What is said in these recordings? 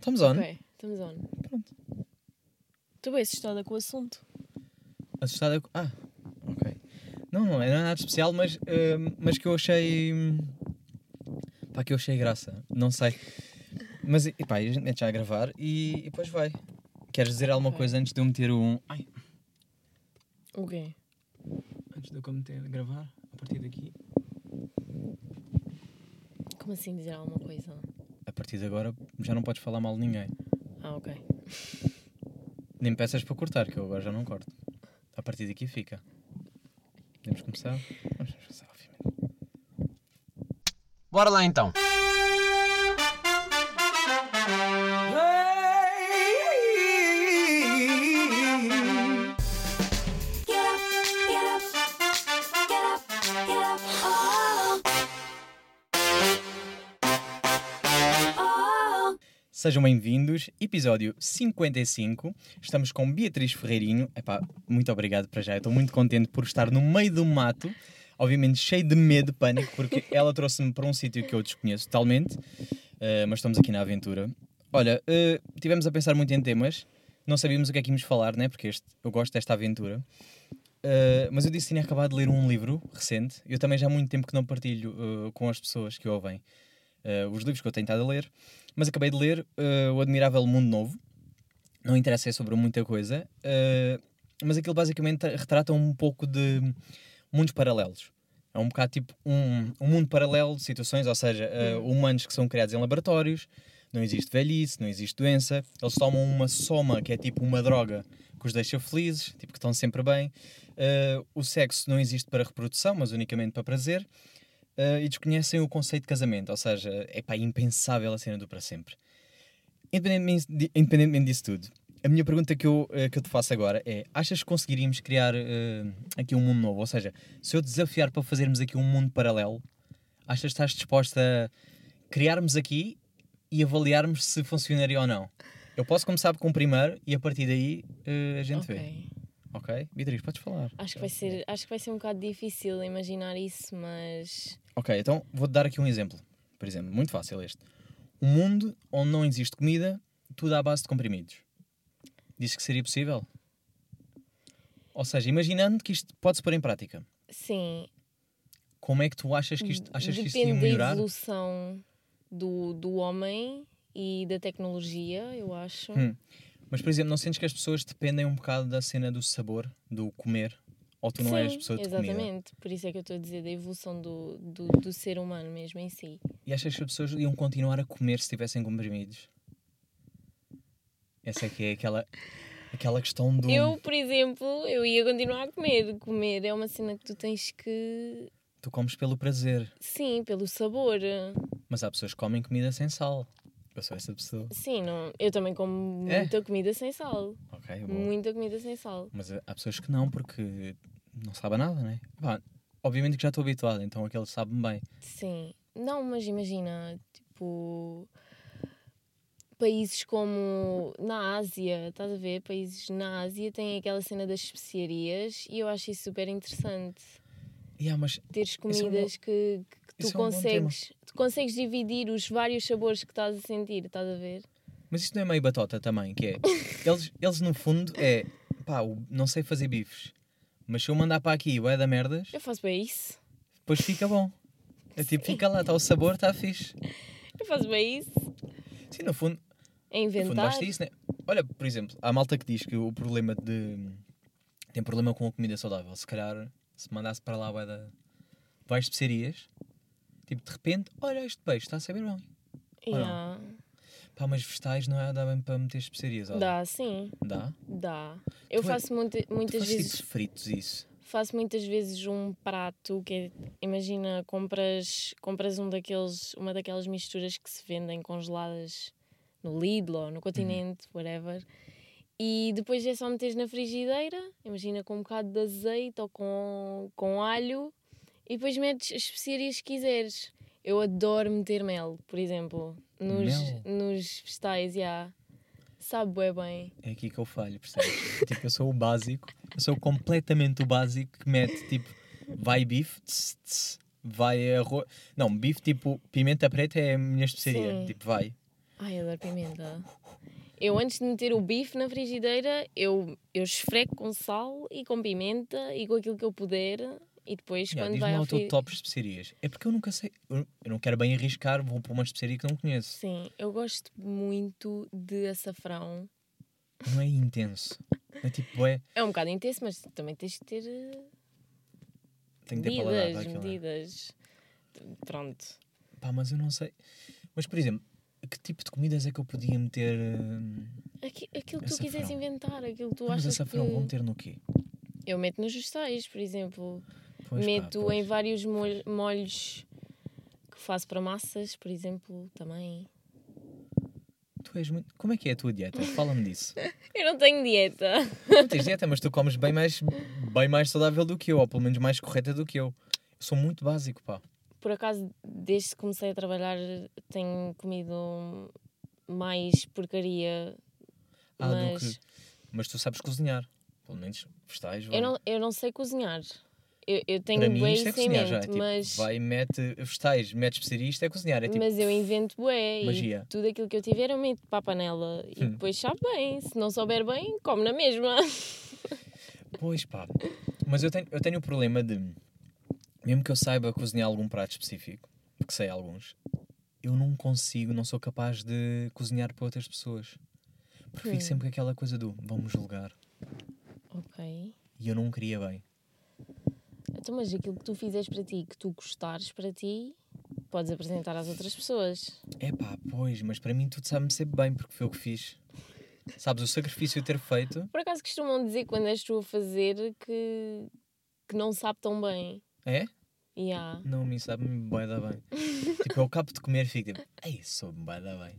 Estamos on. Ok, estamos on. Pronto. Estou bem assustada com o assunto. Assustada. com- Ah, ok. Não, não é nada de especial, mas, eh, mas que eu achei. hum, Pá, que eu achei graça. Não sei. Mas, e pá, a gente mete já a gravar e, e depois vai. Queres dizer alguma Ok. coisa antes de eu meter um. Ai, O quê? antes de eu meter a gravar, a partir daqui. Como assim dizer alguma coisa? A partir de agora já não podes falar mal de ninguém. Ah, ok. Nem peças para cortar, que eu agora já não corto. A partir daqui fica. Podemos começar? Vamos começar, obviamente. Bora lá então. Sejam bem-vindos, episódio 55. Estamos com Beatriz Ferreirinho. Epá, muito obrigado para já. Estou muito contente por estar no meio do mato, obviamente cheio de medo, de pânico, porque ela trouxe-me para um sítio que eu desconheço totalmente, eh, mas estamos aqui na aventura. Olha, eh, tivemos a pensar muito em temas, não sabíamos o que é que íamos falar, né? Porque este, eu gosto desta aventura. Uh, mas eu disse que tinha acabado de ler um livro recente. Eu também já há muito tempo que não partilho uh, com as pessoas que ouvem uh, os livros que eu tenho estado a ler. Mas acabei de ler uh, O Admirável Mundo Novo. Não interessa é sobre muita coisa. uh, mas aquilo basicamente retrata um pouco de mundos paralelos. É um bocado tipo um, um mundo paralelo de situações, ou seja, uh, humanos que são criados em laboratórios, não existe velhice, não existe doença, eles tomam uma soma que é tipo uma droga que os deixa felizes, tipo que estão sempre bem. Uh, o sexo não existe para reprodução, mas unicamente para prazer. Uh, e desconhecem o conceito de casamento, ou seja, é pá, impensável a cena do para sempre. Independentemente, di- independentemente disso tudo, a minha pergunta que eu, eh, que eu te faço agora é: achas que conseguiríamos criar eh, aqui um mundo novo? Ou seja, se eu te desafiar para fazermos aqui um mundo paralelo, achas que estás disposta a criarmos aqui e avaliarmos se funcionaria ou não? Eu posso começar com o primeiro e a partir daí eh, a gente vê. Ok. Beatriz, podes falar. Acho que, vai ser, acho que vai ser um bocado difícil imaginar isso, mas. Ok, então vou-te dar aqui um exemplo. Por exemplo, muito fácil este. Um mundo onde não existe comida, tudo à base de comprimidos. Diz que seria possível? Ou seja, imaginando que isto pode-se pôr em prática, Sim. como é que tu achas que isto, achas que isto depende ia da melhorar? evolução do, do homem e da tecnologia, eu acho. Hum. Mas, por exemplo, não sentes que as pessoas dependem um bocado da cena do sabor, do comer? Ou tu não és Sim, pessoa de exatamente. comida? Por isso é que eu estou a dizer da evolução do, do, do ser humano mesmo em si. E achas que as pessoas iam continuar a comer se tivessem comprimidos? Essa é que é aquela, aquela questão do... Eu, por exemplo, eu ia continuar a comer. Comer é uma cena que tu tens que. Tu comes pelo prazer. Sim, pelo sabor. Mas há pessoas que comem comida sem sal. Eu sou essa pessoa. Sim, não, eu também como É? muita comida sem sal. Ok. Muita comida sem sal. Mas eh, há pessoas que não, porque não sabem nada, né? Pá, obviamente que já estou habituado, então aquele sabe-me bem. Sim. Não, mas imagina, tipo. Países como na Ásia, estás a ver? Países na Ásia têm aquela cena das especiarias e eu acho isso super interessante. Yeah, mas Teres é um bom- comidas que, que tu isso é um consegues. tu consegues dividir os vários sabores que estás a sentir, estás a ver? Mas isto não é meio batota também, que é. Eles, eles no fundo é. Pá, não sei fazer bifes. Mas se eu mandar para aqui o é da merdas, Eu faço bem isso. depois fica bom. É tipo, fica lá, está o sabor, está fixe. Eu faço bem isso. Sim, no fundo, É no fundo inventar. basta isso, né? Olha, por exemplo, há malta que diz que o problema de. tem problema com a comida saudável. Se calhar, se mandasse para lá vai da. vais especiarias, tipo, de repente, olha, este peixe está a saber bem. Yeah. Pá, mas vegetais não é, dá bem para meter especiarias, olha. Dá, sim. Dá? Dá. Eu Tu é- faço muita- Tu muitas fazes vezes. tipo fritos isso. faço muitas vezes um prato que é, imagina, compras, compras um daqueles, uma daquelas misturas que se vendem congeladas no Lidl ou no Continente, whatever. E depois é só meteres na frigideira, imagina com um bocado de azeite ou com, com alho, e depois metes as especiarias que quiseres. Eu adoro meter mel, por exemplo, nos, Mel? nos vegetais, já. Sabe bué bem. É aqui que eu falho, percebes? tipo, eu sou o básico, eu sou completamente o básico que mete tipo, vai bife, tss, tss, vai arroz. Não, bife tipo, pimenta preta é a minha especiaria. Sim. Tipo, vai. Ai, adoro pimenta. Eu, antes de meter o bife na frigideira, eu, eu esfrego com sal e com pimenta e com aquilo que eu puder. E depois, Yeah, quando vai ao fri... top de especiarias. É porque eu nunca sei. Eu não quero bem arriscar, vou pôr uma especiaria que não conheço. Sim, eu gosto muito de açafrão. Não é intenso. É tipo, é. É um bocado intenso, mas também tens que ter eh, Tenho que ter paladar medidas, para aquilo. é. medidas. Pronto. Pá, mas eu não sei. Mas, por exemplo, que tipo de comidas é que eu podia meter. hum, Aqui- aquilo que tu quiseres Açafrão. inventar, aquilo que tu Ah, mas achas açafrão, que... vou meter no quê? Eu meto nos vegetais, por exemplo. Pois, meto em vários molho- molhos que faço para massas, por exemplo, também. Tu és muito... Como é que é a tua dieta? Fala-me disso. Eu não tenho dieta. Não tens dieta, mas tu comes bem mais, bem mais saudável do que eu, ou pelo menos mais correta do que eu. Eu sou muito básico, pá. Por acaso, desde que comecei a trabalhar, tenho comido mais porcaria. Ah, do mas que... Mas tu sabes cozinhar. Pelo menos vegetais, vai. eu, não, eu não sei cozinhar. Eu, eu tenho Para mim bué isto é isso em cozinhar já. tipo, mas, vai, mete vegetais, mete especiaria, isto é cozinhar. É tipo, mas eu invento bué. magia. E tudo aquilo que eu tiver eu meto para a panela. E Hum. depois sabe bem. Se não souber bem, come na mesma. Pois pá. Mas eu tenho, eu tenho o problema de, mesmo que eu saiba cozinhar algum prato específico, porque sei alguns, eu não consigo, não sou capaz de cozinhar para outras pessoas. Porque fico Hum. sempre com aquela coisa do vamos julgar. ok. E eu não queria bem. Então, mas aquilo que tu fizeres para ti, que tu gostares para ti, podes apresentar às outras pessoas. É pá, pois, mas para mim tudo sabe-me sempre bem, porque foi o que fiz. Sabes, o sacrifício de ter feito. Por acaso costumam dizer quando és tu a fazer que, que não sabe tão bem. É? Há. Não, me sabe-me bem da bem. tipo, eu acabo de comer e fico tipo, ei, sou-me bem da bem.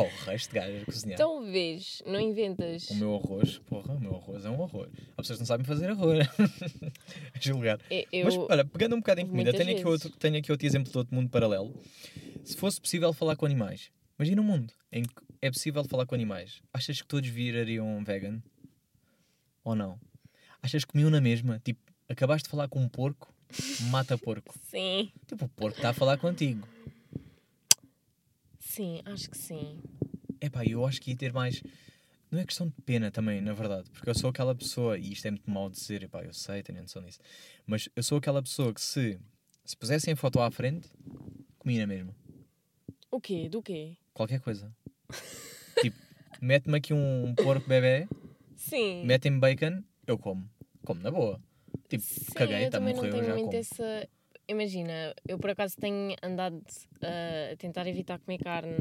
Resto de gajo a cozinhar. Então vês, não inventas. O meu arroz, porra, o meu arroz é um arroz. Há pessoas que não sabem fazer arroz. A julgar. Eu, eu- Mas olha, pegando um bocado em comida, tenho aqui, outro, tenho aqui outro exemplo de outro mundo paralelo. Se fosse possível falar com animais, imagina um mundo em que é possível falar com animais. Achas que todos virariam vegan? Ou não? Achas que comiam na mesma? Tipo, acabaste de falar com um porco, mata porco. Sim, Tipo, o porco está a falar contigo. Sim, acho que sim. Epá, eu acho que ia ter mais. Não é questão de pena também, na verdade, porque eu sou aquela pessoa, e isto é muito de dizer, epá, eu sei, tenho noção disso, mas eu sou aquela pessoa que se, se pusessem a foto à frente, comia na mesma. O quê? Do quê? Qualquer coisa. tipo, mete-me aqui um porco bebê, Sim. metem-me bacon, eu como. Como na boa. Tipo, Sim, caguei, eu está também morreu, não tenho já muito como. essa. Imagina, eu por acaso tenho andado uh, a tentar evitar comer carne.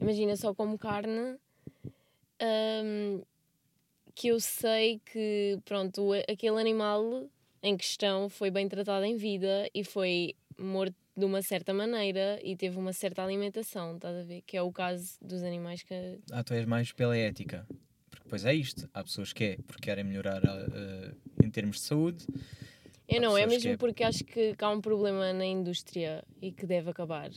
Imagina, só como carne hum, que eu sei que, pronto, aquele animal em questão foi bem tratado em vida e foi morto de uma certa maneira e teve uma certa alimentação, estás a ver? Que é o caso dos animais que. Ah, tu és mais pela ética. Porque depois é isto. Há pessoas que é porque querem melhorar ah, em termos de saúde. Eu não, é mesmo é- porque acho que, que há um problema na indústria e que deve acabar.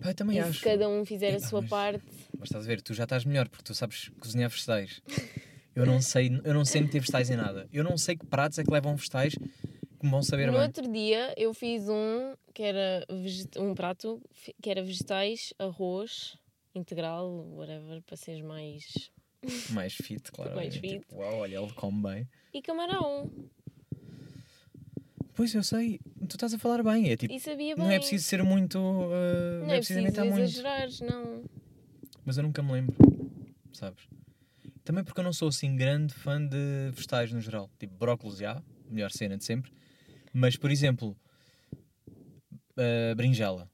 Pá, eu também E acho. se cada um fizer a sua mas- parte. Mas estás a ver, tu já estás melhor porque tu sabes cozinhar vegetais. Eu não sei, eu não sei meter vegetais em nada. Eu não sei que pratos é que levam vegetais que me vão saber No bem. outro dia eu fiz um que era um prato que era vegetais, arroz integral, whatever, para seres mais. Mais fit, claro. Mais fit. Tipo, uau, olha, ele come bem. E camarão. Pois eu sei, tu estás a falar bem. É tipo, E sabia bem. não é preciso ser muito. ah, Não é preciso preciso inventar muito. exagerar, não. Mas eu nunca me lembro, sabes? Também porque eu não sou assim grande fã de vegetais no geral. Tipo, brócolis já, melhor cena de sempre. Mas, por exemplo, ah, berinjela.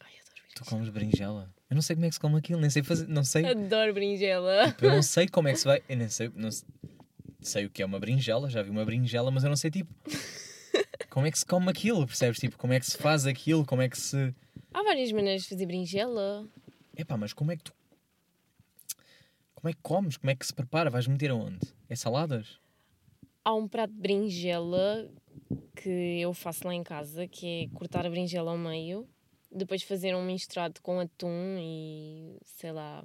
Ai, adoro Tu comes berinjela? Eu não sei como é que se come aquilo, nem sei fazer, não sei. Adoro berinjela. Tipo, eu não sei como é que se vai. Eu nem sei, não sei, sei o que é uma berinjela, já vi uma berinjela, mas eu não sei tipo. Como é que se come aquilo, percebes? Tipo, como é que se faz aquilo, como é que se. Há várias maneiras de fazer berinjela. Epá, mas como é que tu. Como é que comes? Como é que se prepara? Vais meter aonde? É saladas? Há um prato de berinjela que eu faço lá em casa, que é cortar a berinjela ao meio, depois fazer um misturado com atum e, sei lá,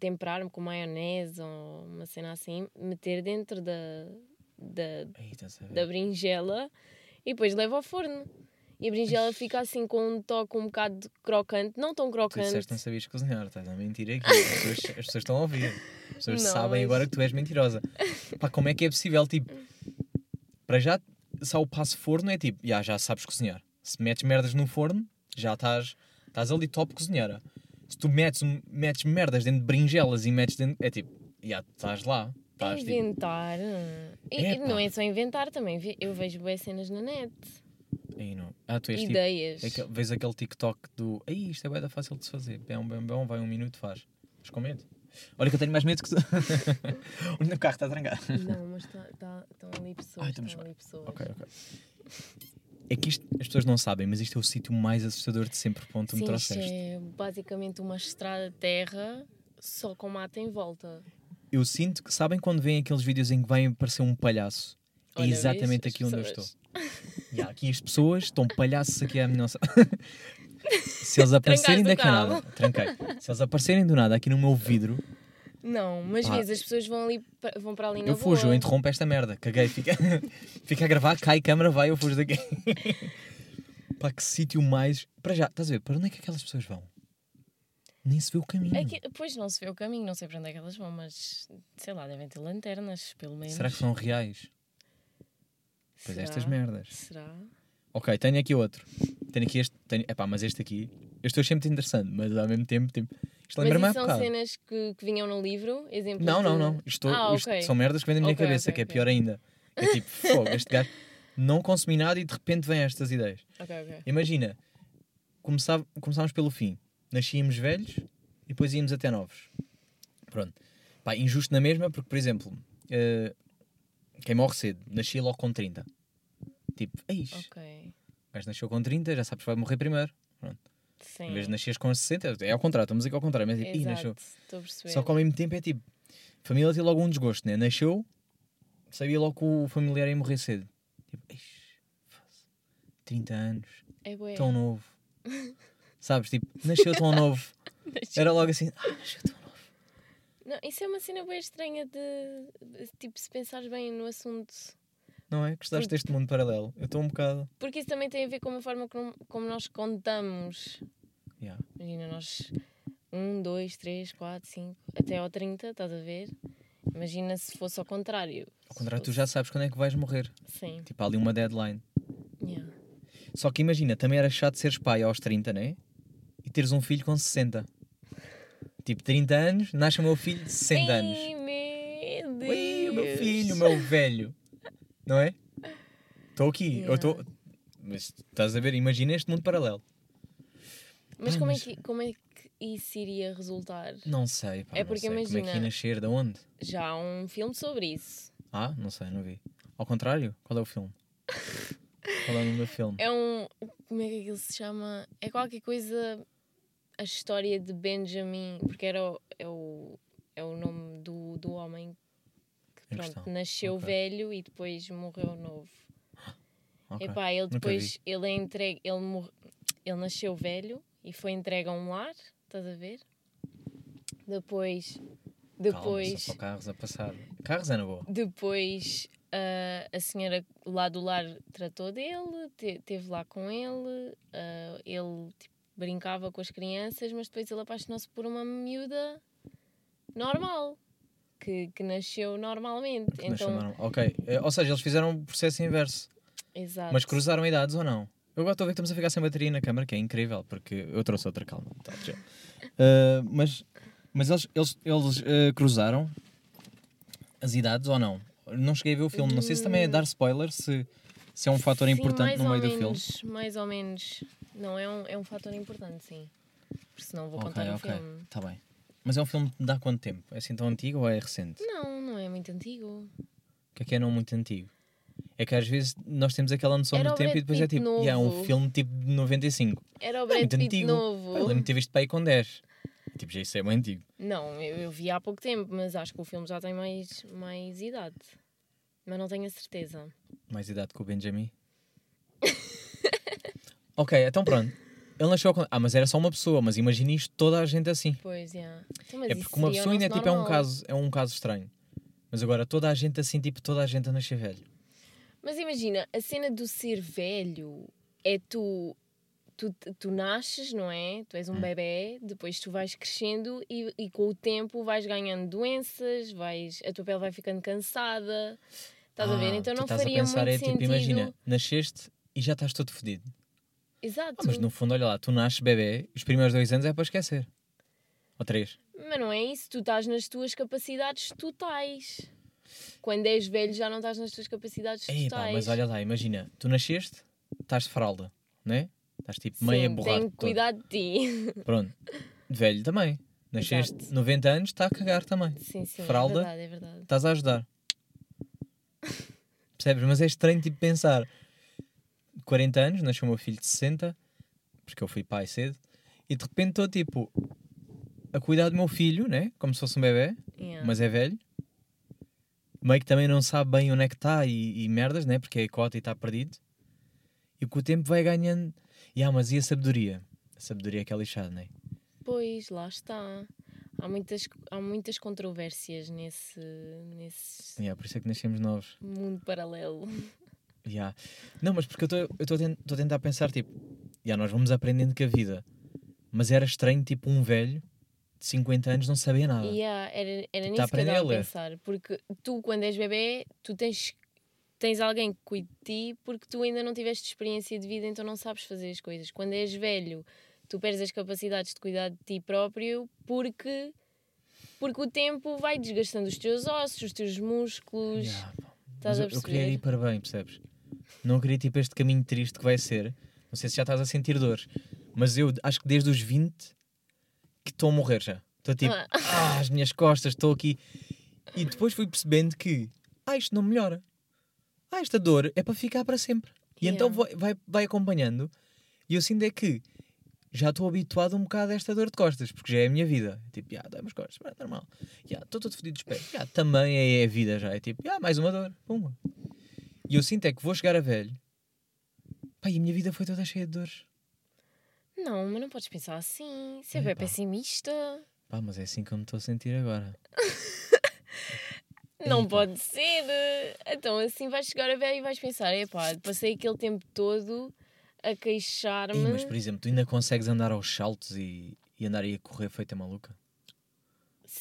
temperar com maionese ou uma cena assim, meter dentro da, da, da berinjela e depois levo ao forno. E a berinjela fica assim com um toque um bocado crocante, não tão Tu crocante. disseste que não sabias cozinhar, estás a mentir aqui. As pessoas, as pessoas estão a ouvir. As pessoas Não, sabem mas- agora que tu és mentirosa. Pá, como é que é possível? Tipo, para já, só o passo forno é tipo, já, já sabes cozinhar. Se metes merdas no forno, já estás, estás ali top cozinheira. Se tu metes, metes merdas dentro de berinjelas e metes dentro. É tipo, já estás lá. Estás tipo. inventar. E, Epá. não é só inventar também. Eu vejo boas cenas na net. Aí não. Ah, tu és tipo. ideias. É que, vês aquele TikTok do. Aí, isto é bem fácil de se fazer. Bem, bem, bem, vai um minuto, faz. Mas com medo. Olha que eu tenho mais medo que tu. o meu carro está trancado. Não, mas estão tá, estão ali pessoas. Ai, estão ali pessoas. Ok, ok. É que isto, as pessoas não sabem, mas isto é o sítio mais assustador de sempre para onde tu me Sim, isto trouxeste. é basicamente uma estrada de terra só com mato em volta. Eu sinto que, sabem quando vêm aqueles vídeos em que vai aparecer um palhaço? É Olha, exatamente vês? aqui onde eu estou. E há aqui as pessoas, estão palhaços aqui à minha nossa. Se eles aparecerem daqui a nada, tranquei. Se eles aparecerem do nada aqui no meu vidro, Não, mas Pá. vês, as pessoas vão, ali, vão para ali na eu fujo, eu interrompo esta merda. Caguei, fica, fica a gravar, cai câmara, vai, eu fujo daqui. Pá, que sítio mais. Para já, estás a ver? Para onde é que aquelas pessoas vão? Nem se vê o caminho. É que, pois não se vê o caminho, não sei para onde é que elas vão, mas sei lá, devem ter lanternas, pelo menos. Será que são reais? Pois Será? estas merdas. Será? Ok, tenho aqui outro. Tenho aqui este. Tenho... Epá, mas este aqui. Eu achei muito interessante, mas ao mesmo tempo. Tipo, isto lembra-me há são bocado. cenas que, que vinham no livro? Exemplos Não, não, não. Isto, Ah, isto ok. são merdas que vêm da minha Ok, cabeça, ok, que é pior ainda. É tipo, fogo, este gajo não consumi nada e de repente vêm estas ideias. Imagina, começava, começámos pelo fim. Nascíamos velhos e depois íamos até novos. Pronto. Pá, injusto na mesma, porque, por exemplo, eh, quem morre cedo, nascia logo com 30. Tipo, eis, Ok. o gajo nasceu com 30, já sabes que vai morrer primeiro. Sim. Em vez de nasceres com 60, é ao contrário, estamos aqui ao contrário, mas tipo, nasceu. estou a perceber. Só que ao mesmo tempo é tipo, família tem logo um desgosto, né? Nasceu, sabia logo que o familiar ia morrer cedo. Tipo, "Ixi, foda-se, 30 anos, É tão novo. Sabes, tipo, nasceu tão novo. Era logo assim, ah, nasceu tão novo. Não, isso é uma cena bem estranha de, tipo, se pensares bem no assunto. Não é? Gostaste Porque- deste mundo paralelo? Eu estou um bocado. Porque isso também tem a ver com a forma como, como nós contamos. Yeah. Imagina, nós 1, 2, 3, 4, 5, até ao 30, estás a ver? Imagina se fosse ao contrário. Ao contrário, tu já sabes quando é que vais morrer. Sim. Tipo, há ali uma deadline. Yeah. Só que imagina, também era chato seres pai aos 30, né? E teres um filho com 60. Tipo, 30 anos, nasce o meu filho de 60 anos. Ai, meu Deus. Ui, o meu filho, o meu velho. Não é? Estou aqui. Eu Yeah. estou. Mas estás a ver? Imagina este mundo paralelo. Mas Pá, como, mas- É que, como é que isso iria resultar? Não sei, pá, É porque sei. Como é que imagina- ia nascer? De onde? Já há um filme sobre isso. Ah, não sei, não vi. Ao contrário? Qual é o filme? Qual é o nome do filme? É um. Como é que aquilo se chama? É qualquer coisa. A história de Benjamin. Porque era o, é, o, é o nome do, do homem que pronto, nasceu Ok. velho e depois morreu novo. Ok. Epá, ele depois. Ele é entregue. Ele, mor, ele nasceu velho e foi entregue a um lar. Estás a ver? Depois. Calma, Depois. só carros a passar. Carros é na boa. Depois ah, a senhora lá do lar tratou dele, te, teve lá com ele, ah, ele tipo, brincava com as crianças, mas depois ele apaixonou-se por uma miúda normal, que, que nasceu normalmente. Nasceu Então, normal. Ok. Eh, Ou seja, eles fizeram o processo inverso. exato. Mas cruzaram idades ou não? Eu agora estou a ver que estamos a ficar sem bateria na câmara, que é incrível, porque eu trouxe outra calma. Tá. Uh, mas mas eles, eles, eles uh, cruzaram as idades ou não? Não cheguei a ver o filme. Não sei se também é dar spoiler, se, se é um fator Sim, importante no meio do filme. menos, Mais ou menos. Não, é um, é um fator importante, sim. Porque senão vou contar o ok. filme. Está bem. Mas é um filme de há quanto tempo? É assim tão antigo ou é recente? Não, não é muito antigo. O que é que é não muito antigo? É que às vezes nós temos aquela noção Era do tempo e depois é tipo, "Ya, um novo." filme tipo de 95. Era o Não é Brad muito Pitt antigo. novo. Eu lembro de ter visto pai com 10. Tipo, já isso é bem antigo. Não, eu, eu vi há pouco tempo, mas acho que o filme já tem mais, mais idade. Mas não tenho a certeza. Mais idade que o Benjamin. ok, então pronto. Ele nasceu com... Ah, mas era só uma pessoa, mas imagina isto toda a gente assim. Pois, yeah. Então, é isso porque uma o pessoa ainda é tipo é um caso, é um caso estranho. Mas agora toda a gente assim, tipo, toda a gente a nascer velho. Mas imagina, a cena do ser velho é tu, tu, tu nasces, não é? Tu és um Hum. bebê, depois tu vais crescendo e, e com o tempo vais ganhando doenças, vais, a tua pele vai ficando cansada. Estás a ver? Ah, Então não estás faria a pensar, muito é sentido. tipo, imagina, nasceste e já estás todo fodido. Exato. Ah, mas no fundo, olha lá, tu nasces bebê, os primeiros dois anos é para esquecer. Ou três. Mas não é isso, tu estás nas tuas capacidades totais. Quando és velho já não estás nas tuas capacidades Ei, totais. pá, mas olha lá, imagina, tu nasceste, estás de fralda, não é? Estás tipo meio a Sim, borrar. tenho que cuidar de ti. Pronto. De velho também. Nasceste Exato. 90 anos, está a cagar também. Sim, sim, Fralda? é verdade, é verdade. Estás a ajudar. Percebes? Mas é estranho tipo pensar 40 anos, nasceu o meu filho de 60, porque eu fui pai cedo, e de repente estou tipo a cuidar do meu filho, né? Como se fosse um bebê, Yeah. mas é velho. Meio que também não sabe bem onde é que está e, e merdas, né? Porque é cota e está perdido. E com o tempo vai ganhando. E ah, mas e a sabedoria? A sabedoria é que é lixada, né? Pois, lá está. Há muitas, há muitas controvérsias nesse, nesse Yeah, por isso é que nascemos novos. mundo paralelo. Yeah. Não, mas porque eu estou a tentar pensar, tipo, yeah, nós vamos aprendendo com a vida. Mas era estranho, tipo, um velho de 50 anos não sabia nada. Yeah, era era nisso tá a que eu estava a a pensar. Porque tu, quando és bebê, tu tens, tens alguém que cuide de ti porque tu ainda não tiveste experiência de vida, então não sabes fazer as coisas. Quando és velho, tu perdes as capacidades de cuidar de ti próprio porque, porque o tempo vai desgastando os teus ossos, os teus músculos. Yeah. Estás Mas a eu, eu queria perceber? ir para bem, percebes? Não queria tipo este caminho triste que vai ser. Não sei se já estás a sentir dores, mas eu acho que desde os 20 que estou a morrer já. Estou tipo, Ah. ah, as minhas costas, estou aqui. E depois fui percebendo que, ah, isto não melhora. Ah, esta dor é para ficar para sempre. E Yeah. então vai, vai, vai acompanhando. E eu sinto é que já estou habituado um bocado a esta dor de costas, porque já é a minha vida. Tipo, já, dói-me as costas, é normal. Já, estou todo fodido dos pés. Já, também é a vida já. É tipo, já, mais uma dor. Pumba. E eu sinto é que vou chegar a velho. Pá, e a minha vida foi toda cheia de dores. Não, mas não podes pensar assim. Ser bem Epá. pessimista. Pá, mas é assim que eu me estou a sentir agora. Não Epa. pode ser. Então assim vais chegar a velho e vais pensar: epá, passei aquele tempo todo a Ei, queixar-me. mas, por exemplo, tu ainda consegues andar aos saltos e, e andar aí a correr feita maluca?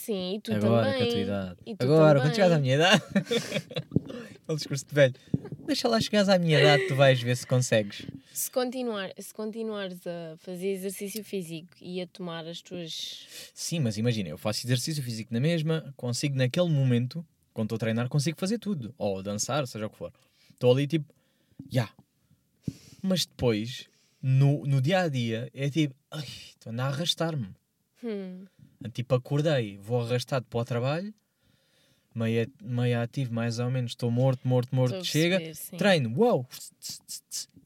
Sim, e tu agora, também. com a tua idade. Agora, também. quando chegares à minha idade. o discurso de velho. Deixa lá chegares à minha idade, tu vais ver se consegues. Se, continuar, se continuares a fazer exercício físico e a tomar as tuas. Sim, mas imagina, eu faço exercício físico na mesma, consigo naquele momento, quando estou a treinar, consigo fazer tudo. Ou dançar, seja o que for. Estou ali tipo, já. Mas depois, no, no dia a dia, é tipo, ai, estou a arrastar-me. Hum, Tipo, acordei, vou arrastado para o trabalho, meio, meio ativo, mais ou menos, estou morto, morto, morto, chega, treino, uau!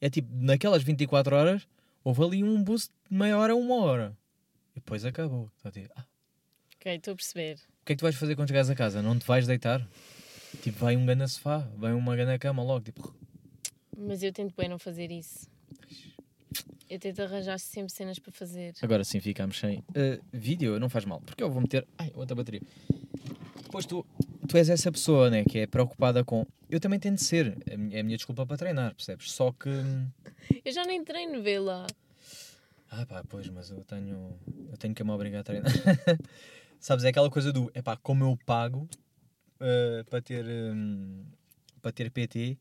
É tipo, naquelas 24 horas, houve ali um boost de meia hora a uma hora. E depois acabou. Então, tipo, ah, Ok, estou a perceber. o que é que tu vais fazer quando chegares a casa? Não te vais deitar? Tipo, vai um grande sofá, vai uma grande cama logo, tipo, Mas eu tento bem não fazer isso. Eu tento arranjar sempre cenas para fazer. Agora sim ficamos sem eh, vídeo, não faz mal, porque eu vou meter. Ai, outra bateria. Depois tu, tu és essa pessoa, né, que é preocupada com. Eu também tento ser, é a minha, é a minha desculpa para treinar, percebes? Só que. Eu já nem treino, vê lá. Ah, pá, pois, mas eu tenho. Eu tenho que me obrigar a treinar. Sabes, é aquela coisa do. É pá, como eu pago eh, para ter. hum, para ter PT,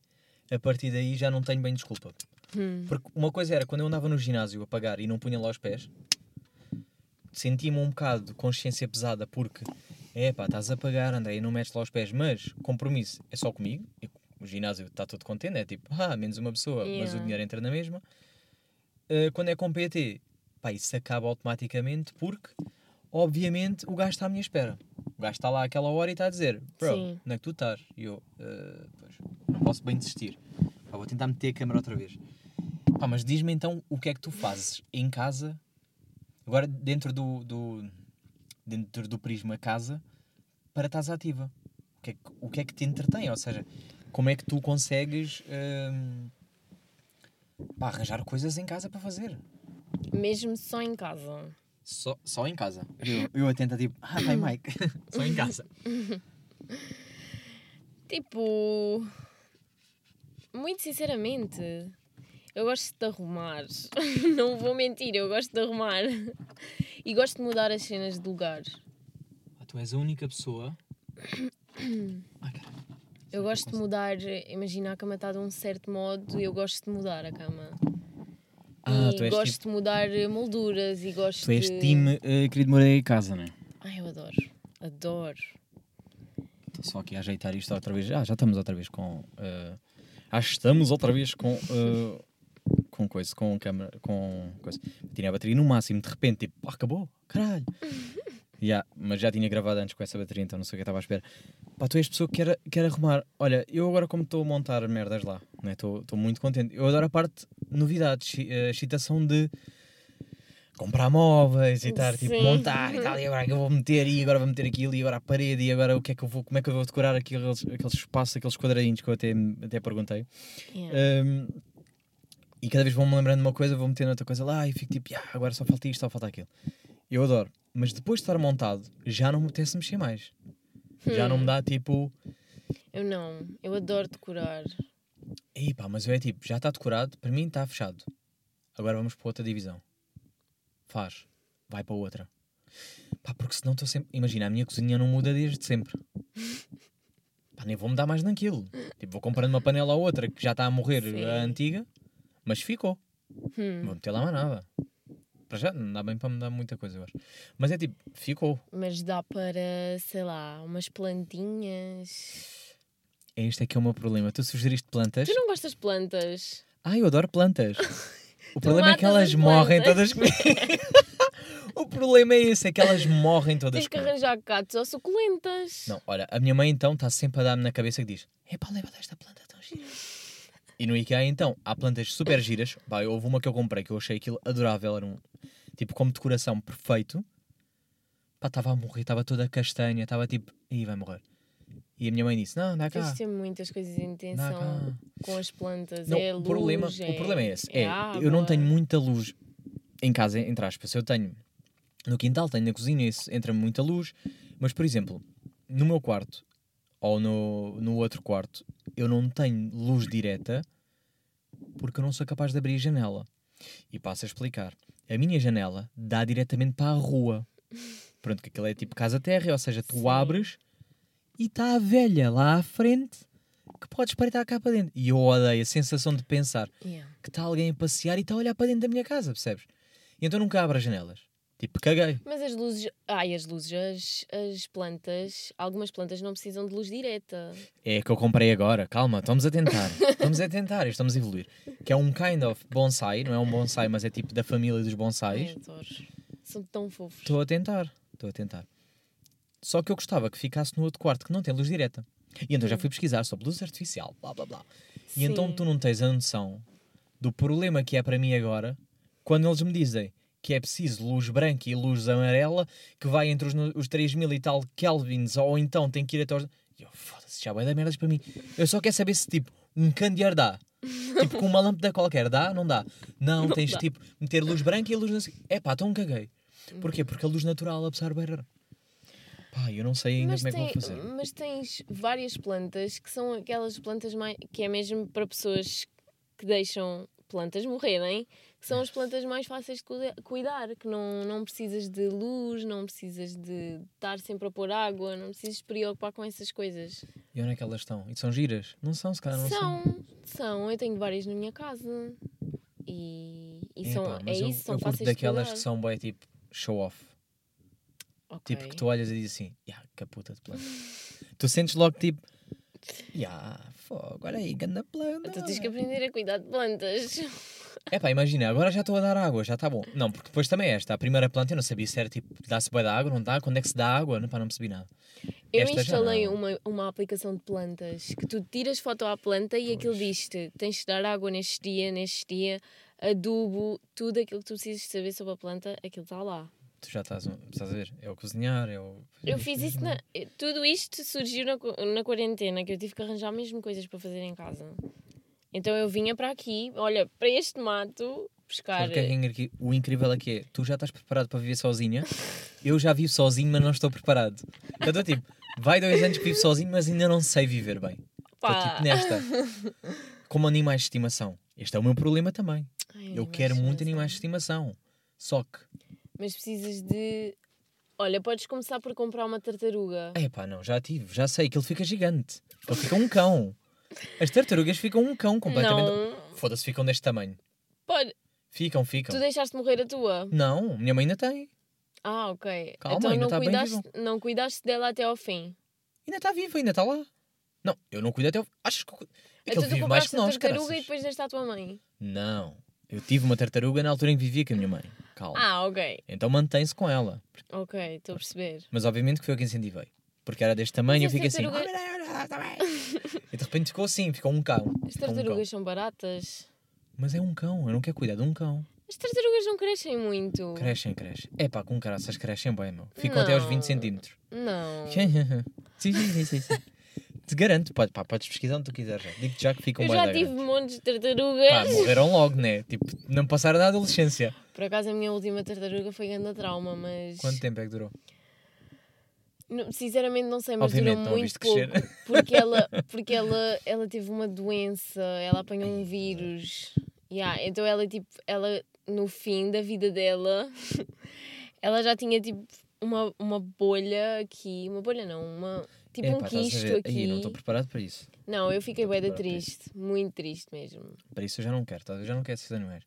a partir daí já não tenho bem desculpa. Hum. Porque uma coisa era quando eu andava no ginásio a pagar e não punha lá os pés, sentia-me um bocado de consciência pesada porque é pá, estás a pagar, anda aí, não metes lá os pés, mas compromisso é só comigo. E o ginásio está todo contente, é tipo, ah, menos uma pessoa, mas o Yeah. dinheiro entra na mesma. Uh, quando é com PT, pá, isso acaba automaticamente porque, obviamente, o gajo está à minha espera. O gajo está lá àquela hora e está a dizer, bro, Sim. onde é que tu estás? E eu, "Uh, pois, não posso bem desistir. Vou tentar meter a câmera outra vez. Pá, mas diz-me então o que é que tu fazes em casa, agora dentro do, do, dentro do prisma casa, para estás ativa. O que, é que, o que é que te entretém? Ou seja, como é que tu consegues hum, pá, arranjar coisas em casa para fazer? Mesmo só em casa. Só, só em casa. Eu, eu atento a tipo, ah, vai Mike, só em casa. Tipo. Muito sinceramente. Eu gosto de arrumar. Não vou mentir, eu gosto de arrumar. E gosto de mudar as cenas de lugar. Ah, tu és a única pessoa. Ai. Eu gosto de mudar, imagina a cama está de um certo modo e eu gosto de mudar a cama. Ah, e tu és gosto tipo- de mudar molduras e gosto Tu és de... time eh, querido morar em casa, não é? Ai, eu adoro. Adoro. Estou só aqui a ajeitar isto outra vez. Ah, já estamos outra vez com. eh, ah, estamos outra vez com. eh, com coisa, com câmera, com coisa. Tinha a bateria no máximo, de repente, tipo, ah, acabou, caralho. Ya, mas já tinha gravado antes com essa bateria, então não sei o que eu estava à espera. Pá, tu és pessoa que quer, quer arrumar. Olha, eu agora, como estou a montar merdas lá, né, estou estou muito contente. Eu adoro a parte novidades, a excitação de comprar móveis e estar tipo montar e tal, e agora que eu vou meter e agora vou meter aquilo e agora a parede e agora o que é que eu vou, como é que eu vou decorar aqueles, aqueles espaços, aqueles quadradinhos que eu até, até perguntei. Yeah. Um, e cada vez vou-me lembrando de uma coisa, vou metendo outra coisa lá e fico tipo, "Ya, agora só falta isto, só falta aquilo. Eu adoro. Mas depois de estar montado, já não me apetece mexer mais. Já não me dá tipo, Eu não. Eu adoro decorar. ei pá, mas eu é tipo, já está decorado, para mim está fechado. Agora vamos para outra divisão. Faz, vai para outra. Pá, porque senão estou sempre. Imagina, a minha cozinha não muda desde sempre. Pá, nem vou mudar mais naquilo. Tipo, vou comprando uma panela ou outra que já está a morrer Sim. a antiga, mas ficou. Hum. Não vou meter lá mais nada. Para já, não dá bem para mudar muita coisa, eu acho. Mas é tipo, ficou. Mas dá para, sei lá, umas plantinhas. Este é que é o meu problema. Tu sugeriste plantas. Tu não gostas de plantas? Ah, eu adoro plantas. O problema é que elas as morrem todas comigo. o problema é esse, é que elas morrem todas Tens que comigo. arranjar gatos ou suculentas. Não, olha, a minha mãe então está sempre a dar-me na cabeça que diz: Epá, leva desta planta tão gira. E no IKEA então há plantas super giras. Pá, houve uma que eu comprei que eu achei aquilo adorável, era um tipo como decoração perfeito. Pá, estava a morrer, estava toda castanha, estava tipo, ih, vai morrer. E a minha mãe disse: Não, dá Tens cá. de ter muitas coisas em cá. com as plantas. Não, é o, luz, problema, é, o problema é esse. É, água. eu não tenho muita luz em casa, entre aspas. Eu tenho no quintal, tenho na cozinha, isso entra muita luz. Mas, por exemplo, no meu quarto ou no, no outro quarto, eu não tenho luz direta porque eu não sou capaz de abrir a janela. E passo a explicar. A minha janela dá diretamente para a rua. Pronto, que aquilo é tipo casa-terra, ou seja, tu Sim. abres e está a velha lá à frente que podes espreitar cá para dentro. E eu odeio a sensação de pensar Yeah. que está alguém a passear e está a olhar para dentro da minha casa, percebes? E então nunca abro as janelas. Tipo, caguei. Mas as luzes. Ai, as luzes, as, as plantas. Algumas plantas não precisam de luz direta. É que eu comprei agora. Calma, estamos a tentar. Estamos a tentar, estamos a evoluir. Que é um kind of bonsai, não é um bonsai, mas é tipo da família dos Ai, bonsais. São tão fofos. Estou a tentar, estou a tentar. Só que eu gostava que ficasse no outro quarto que não tem luz direta. E então já fui pesquisar sobre luz artificial, blá blá blá. E então tu não tens a noção do problema que é para mim agora quando eles me dizem que é preciso luz branca e luz amarela que vai entre os, os 3 mil e tal kelvins ou então tem que ir até aos... E eu, foda-se, já vai dar merdas para mim. Eu só quero saber se tipo um candeeiro dá. tipo com uma lâmpada qualquer, dá? Não dá. Não, tens dá. tipo meter luz branca e luz... É pá, então caguei. Porquê? Porque a luz natural absorve... Pá, eu não sei ainda Mas, como é que vou tem- fazer. mas tens várias plantas que são aquelas plantas mais. que é mesmo para pessoas que deixam plantas morrerem, que são as plantas mais fáceis de cuida- cuidar, que não, não precisas de luz, não precisas de estar sempre a pôr água, não precisas te preocupar com essas coisas. E onde é que elas estão? E são giras? Não são, se calhar não são. São, são, eu tenho várias na minha casa. E, e Epá, são, é eu, isso, são eu curto daquelas que são bem tipo show off. Ok. Tipo que tu olhas e dizes assim, ya, que puta de planta. tu sentes logo tipo, ya, fogo, olha aí, ganda planta. Tu tens que aprender a cuidar de plantas. É pá, imagina, agora já estou a dar água, já está bom. Não, porque depois também é esta, a primeira planta eu não sabia se era tipo, dá-se bem da água, não dá? Quando é que se dá água? Não, pá, não percebi nada. Eu Esta instalei uma, uma aplicação de plantas que tu tiras foto à planta e aquilo diz-te: tens de dar água neste dia, neste dia, adubo, tudo aquilo que tu precisas saber sobre a planta, aquilo está lá. Tu já estás, estás a ver? É o cozinhar, é o. Eu fiz isso na. Tudo isto surgiu na, na quarentena, que eu tive que arranjar mesmo coisas para fazer em casa. Então eu vinha para aqui, olha, para este mato, buscar. Sabe o que é que é incri- o incrível aqui é? Tu já estás preparado para viver sozinha. Eu já vivo sozinho, mas não estou preparado. Eu estou tipo, vai dois anos que vivo sozinho, mas ainda não sei viver bem. Estou tipo nesta. Como animais de estimação. Este é o meu problema também. Ai, Eu quero muito animais de estimação. Só que, Mas precisas de. Olha, podes começar por comprar uma tartaruga. é pá, não, já tive, já sei que ele fica gigante. Ele fica um cão. As tartarugas ficam um cão completamente. Não. Foda-se, ficam deste tamanho. Pode. Ficam, ficam. Tu deixaste morrer a tua. Não, minha mãe ainda tem. Ah, ok. Calma, então ainda não tá bem cuidaste, não cuidaste dela até ao fim. Ainda está viva, ainda está lá. Não, eu não cuido até. o- Achas que. eu cu- É que então ele tu vive mais compraste que a nós, tartaruga caraças. e depois deste à tua mãe. Não. Eu tive uma tartaruga na altura em que vivia com a minha mãe. Calma. Ah, ok. Então mantém-se com ela. Ok, estou a perceber. Mas obviamente que foi eu que incentivei. Porque era deste tamanho e eu as assim. tartarugas- "Ah, bem." E de repente ficou assim, ficou um cão. As Ficou um cão. tartarugas são baratas. Mas é um cão, eu não quero cuidar de um cão. As tartarugas não crescem muito. Crescem, crescem. É pá, com caraças crescem bem, meu. Ficam até aos 20 Não. centímetros. Não. sim, sim, sim, sim. Te garanto, pode, pá, podes pesquisar onde tu quiseres. já. Digo-te já que ficam Eu já da tive grandes. montes de tartarugas. Pá, morreram logo, né? Tipo, não passaram na adolescência. Por acaso a minha última tartaruga foi grande trauma, mas. Quanto tempo é que durou? Não- sinceramente não sei, mas Obviamente, durou muito pouco. crescer. Porque ela, porque ela, ela teve uma doença, ela apanhou um vírus. Yeah, então ela tipo, ela no fim da vida dela, ela já tinha tipo uma, uma bolha aqui, uma bolha não, uma tipo um quisto aqui. Aí, não estou preparado para isso. Não, eu fiquei bué triste, muito triste mesmo. Para isso eu já não quero, tá? eu já não quero esses animais.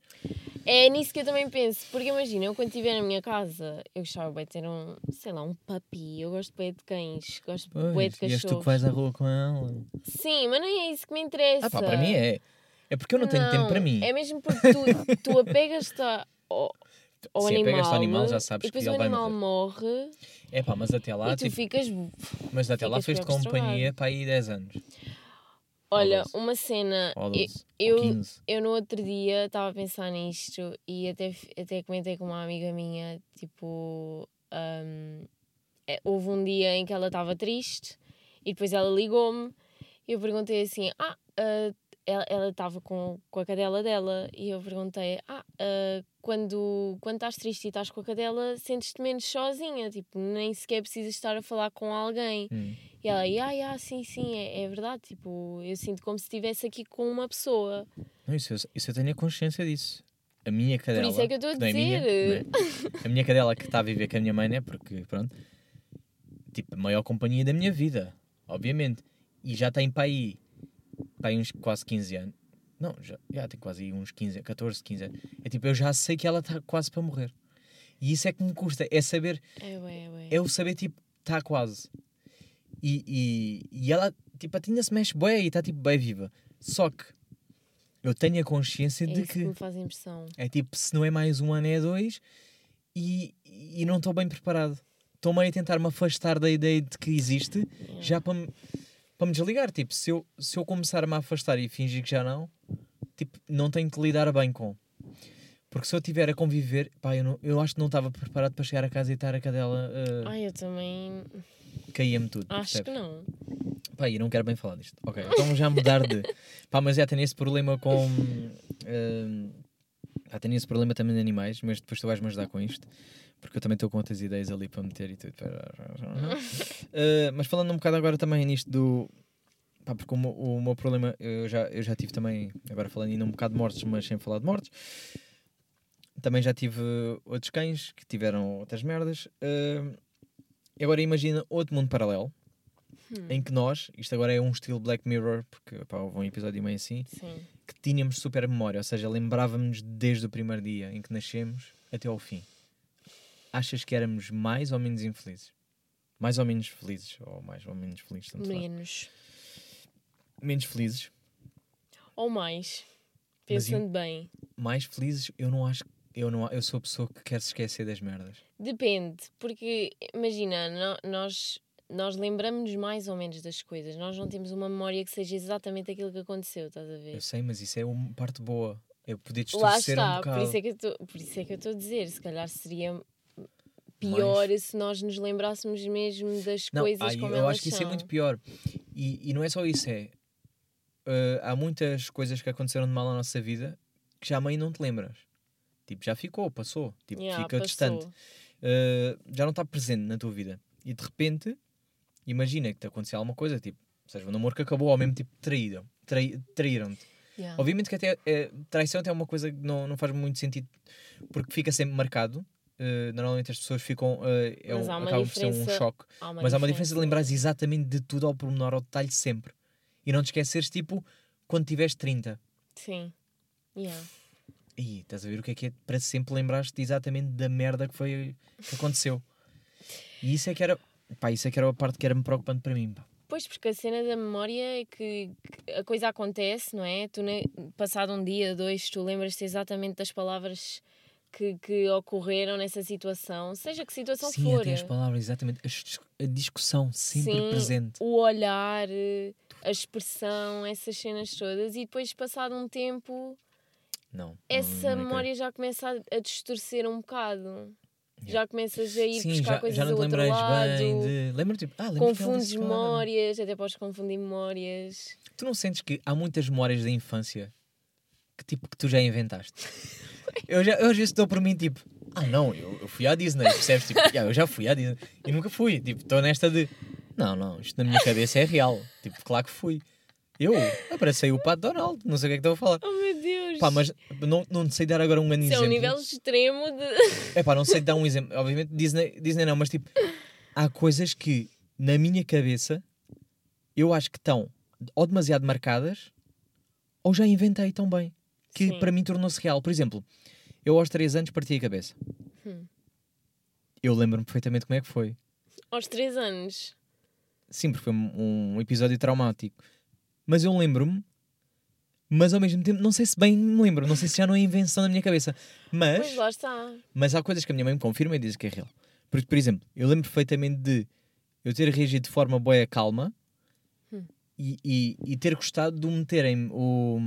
É nisso que eu também penso, porque imagina, eu quando estiver na minha casa, eu gostava bué de ter um, sei lá, um papi, eu gosto bué de cães, gosto bué de Pois, e cachorros. és tu que vais à rua com ela. Sim, mas não é isso que me interessa. Ah pá, para mim é. É porque eu não tenho tempo para mim. É mesmo porque tu, tu apegas-te ao, ao Sim, animal. apegas-te ao animal, já sabes e depois que o ele vai animal morre É pá, mas até lá, e tu tipo, ficas. mas até lá ficas fez-te companhia para aí 10 anos. Olha, uma cena. Ou eu- 12, eu, ou 15. eu no outro dia estava a pensar nisto e até, f- até comentei com uma amiga minha, tipo, hum, é, houve um dia em que ela estava triste e depois ela ligou-me e eu perguntei assim, ah, ah, ela- estava com, com a cadela dela e eu perguntei, ah, ah, quando, quando estás triste e estás com a cadela, sentes-te menos sozinha, tipo, nem sequer precisas estar a falar com alguém. Hum. E ela, ah, ah, sim, sim, é, é verdade. Tipo, eu sinto como se estivesse aqui com uma pessoa. Não, isso, isso eu tenho a consciência disso. A minha cadela. isso é que eu estou a não é minha, dizer. é? A minha cadela que está a viver com a minha mãe, né? Porque, pronto, tipo, a maior companhia da minha vida, obviamente. E já tem para aí, para aí uns quase 15 anos. Não, já, já tem quase uns 15, 14, 15 anos. É tipo, eu já sei que ela está quase para morrer. E isso é que me custa, é saber, É, ué, ué. é o saber, tipo, está quase. E, e, e ela, tipo, ainda se mexe bem e está, tipo, bem viva. Só que eu tenho a consciência É de que que faz impressão. é tipo, se não é mais um ano, é dois, e, e não estou bem preparado. Estou meio a tentar me afastar da ideia de que existe, já para me, para me desligar. Tipo, se eu, se eu começar a me afastar e fingir que já não, tipo, não tenho que lidar bem com. Porque se eu estiver a conviver, pá, eu, não- eu acho que não estava preparado para chegar a casa e estar a cadela, uh, Ai, eu também caía-me tudo. acho percebes? que não. Pá, e não quero bem falar disto. Ok, então já mudar de. Pá, mas já tenho esse problema com. hum, já tenho esse problema também de animais, mas depois tu vais-me ajudar com isto. Porque eu também estou com outras ideias ali para meter e tudo. Uh, mas falando um bocado agora também nisto do. Pá, porque o, meu- o meu problema, eu já, eu já tive também, agora falando ainda um bocado de mortes, mas sem falar de mortes. Também já tive outros cães que tiveram outras merdas. Uh, agora imagina outro mundo paralelo Hum. em que nós, isto agora é um estilo Black Mirror, porque pá, houve um episódio meio assim, Sim. que tínhamos super memória, ou seja, lembrávamos desde o primeiro dia em que nascemos até ao fim. Achas que éramos mais ou menos infelizes? Mais ou menos felizes, ou mais ou menos felizes, tanto faz. Menos. Menos felizes, Ou mais. Mas Pensando bem. mais felizes, eu não acho, eu não, eu sou a pessoa que quer se esquecer das merdas. Depende, porque imagina, no- nós, nós lembramos-nos mais ou menos das coisas. Nós não temos uma memória que seja exatamente aquilo que aconteceu, estás a ver? Eu sei, mas isso é uma parte boa. É poder Lá distorcer um está, bocado. por isso, é eu por isso é que eu estou a dizer. Se calhar seria pior se nós nos lembrássemos mesmo das Não, coisas aí como eu elas acho que isso é são. muito pior. E, e não é só isso, é. uh, há muitas coisas que aconteceram de mal na nossa vida que já meio não te lembras. Tipo, já ficou, passou. Tipo, Yeah, fica passou. distante. Uh, já não está presente na tua vida. E de repente, imagina que te aconteceu alguma coisa, tipo, seja, o namoro que acabou ao mesmo tipo traíram, trai, traíram-te. Yeah. Obviamente que até eh, traição até é uma coisa que não, não faz muito sentido porque fica sempre marcado. Eh, normalmente as pessoas ficam. eh, é Mas um, há uma acaba por ser um choque. Há Mas há uma diferença de lembrares exatamente de tudo ao pormenor, ao detalhe sempre. E não te esqueceres, tipo, quando tiveres 30. Sim. Yeah. Ih, estás a ver o que é que é para sempre lembraste exatamente da merda que foi que aconteceu. E isso é que era. Pá, isso é que era a parte que era-me preocupante para mim. Pá. Pois, porque a cena da memória é que, que a coisa acontece, não é? Tu, ne- passado um dia, dois, tu lembras-te exatamente das palavras que, que ocorreram nessa situação, seja que situação Sim, for. até as palavras, exatamente. A, dis- a discussão sempre Sim, presente. O olhar, eh, a expressão, essas cenas todas, e depois, passado um tempo, Não. essa não, não é memória já começa a, a distorcer um bocado. Yeah. Já começas a ir Sim, buscar já, coisas já não do te outro lembras lado. bem de. Lembra tipo, ah, Confundes memórias, até podes confundir memórias. Tu não sentes que há muitas memórias da infância que tipo que tu já inventaste? eu, já, eu às vezes estou por mim tipo, ah não, eu, eu fui à Disney, percebes? Tipo, "Ya, eu já fui à Disney e nunca fui. Tipo, estou nesta de, não, não, isto na minha cabeça é real. Tipo, claro que fui. Eu abracei o Pato Donald, não sei o que é que estou a falar. Oh meu Deus! Pá, mas não, não sei dar agora um grande Isso é um exemplo. nível extremo de. É pá, não sei dar um exemplo. Obviamente, Disney, Disney não, mas tipo, há coisas que na minha cabeça eu acho que estão ou demasiado marcadas ou já inventei tão bem que Sim. para mim tornou-se real. Por exemplo, eu aos 3 anos parti a cabeça. Hum. Eu lembro-me perfeitamente como é que foi. Aos 3 anos. Sim, porque foi um, um episódio traumático. Mas eu lembro-me, mas ao mesmo tempo não sei se bem me lembro, não sei se já não é invenção da minha cabeça. Mas. Pois lá está. Mas há coisas que a minha mãe me confirma e diz que é real. Porque, por exemplo, eu lembro perfeitamente de eu ter reagido de forma boa calma Hum. e, e, e ter gostado de meterem o.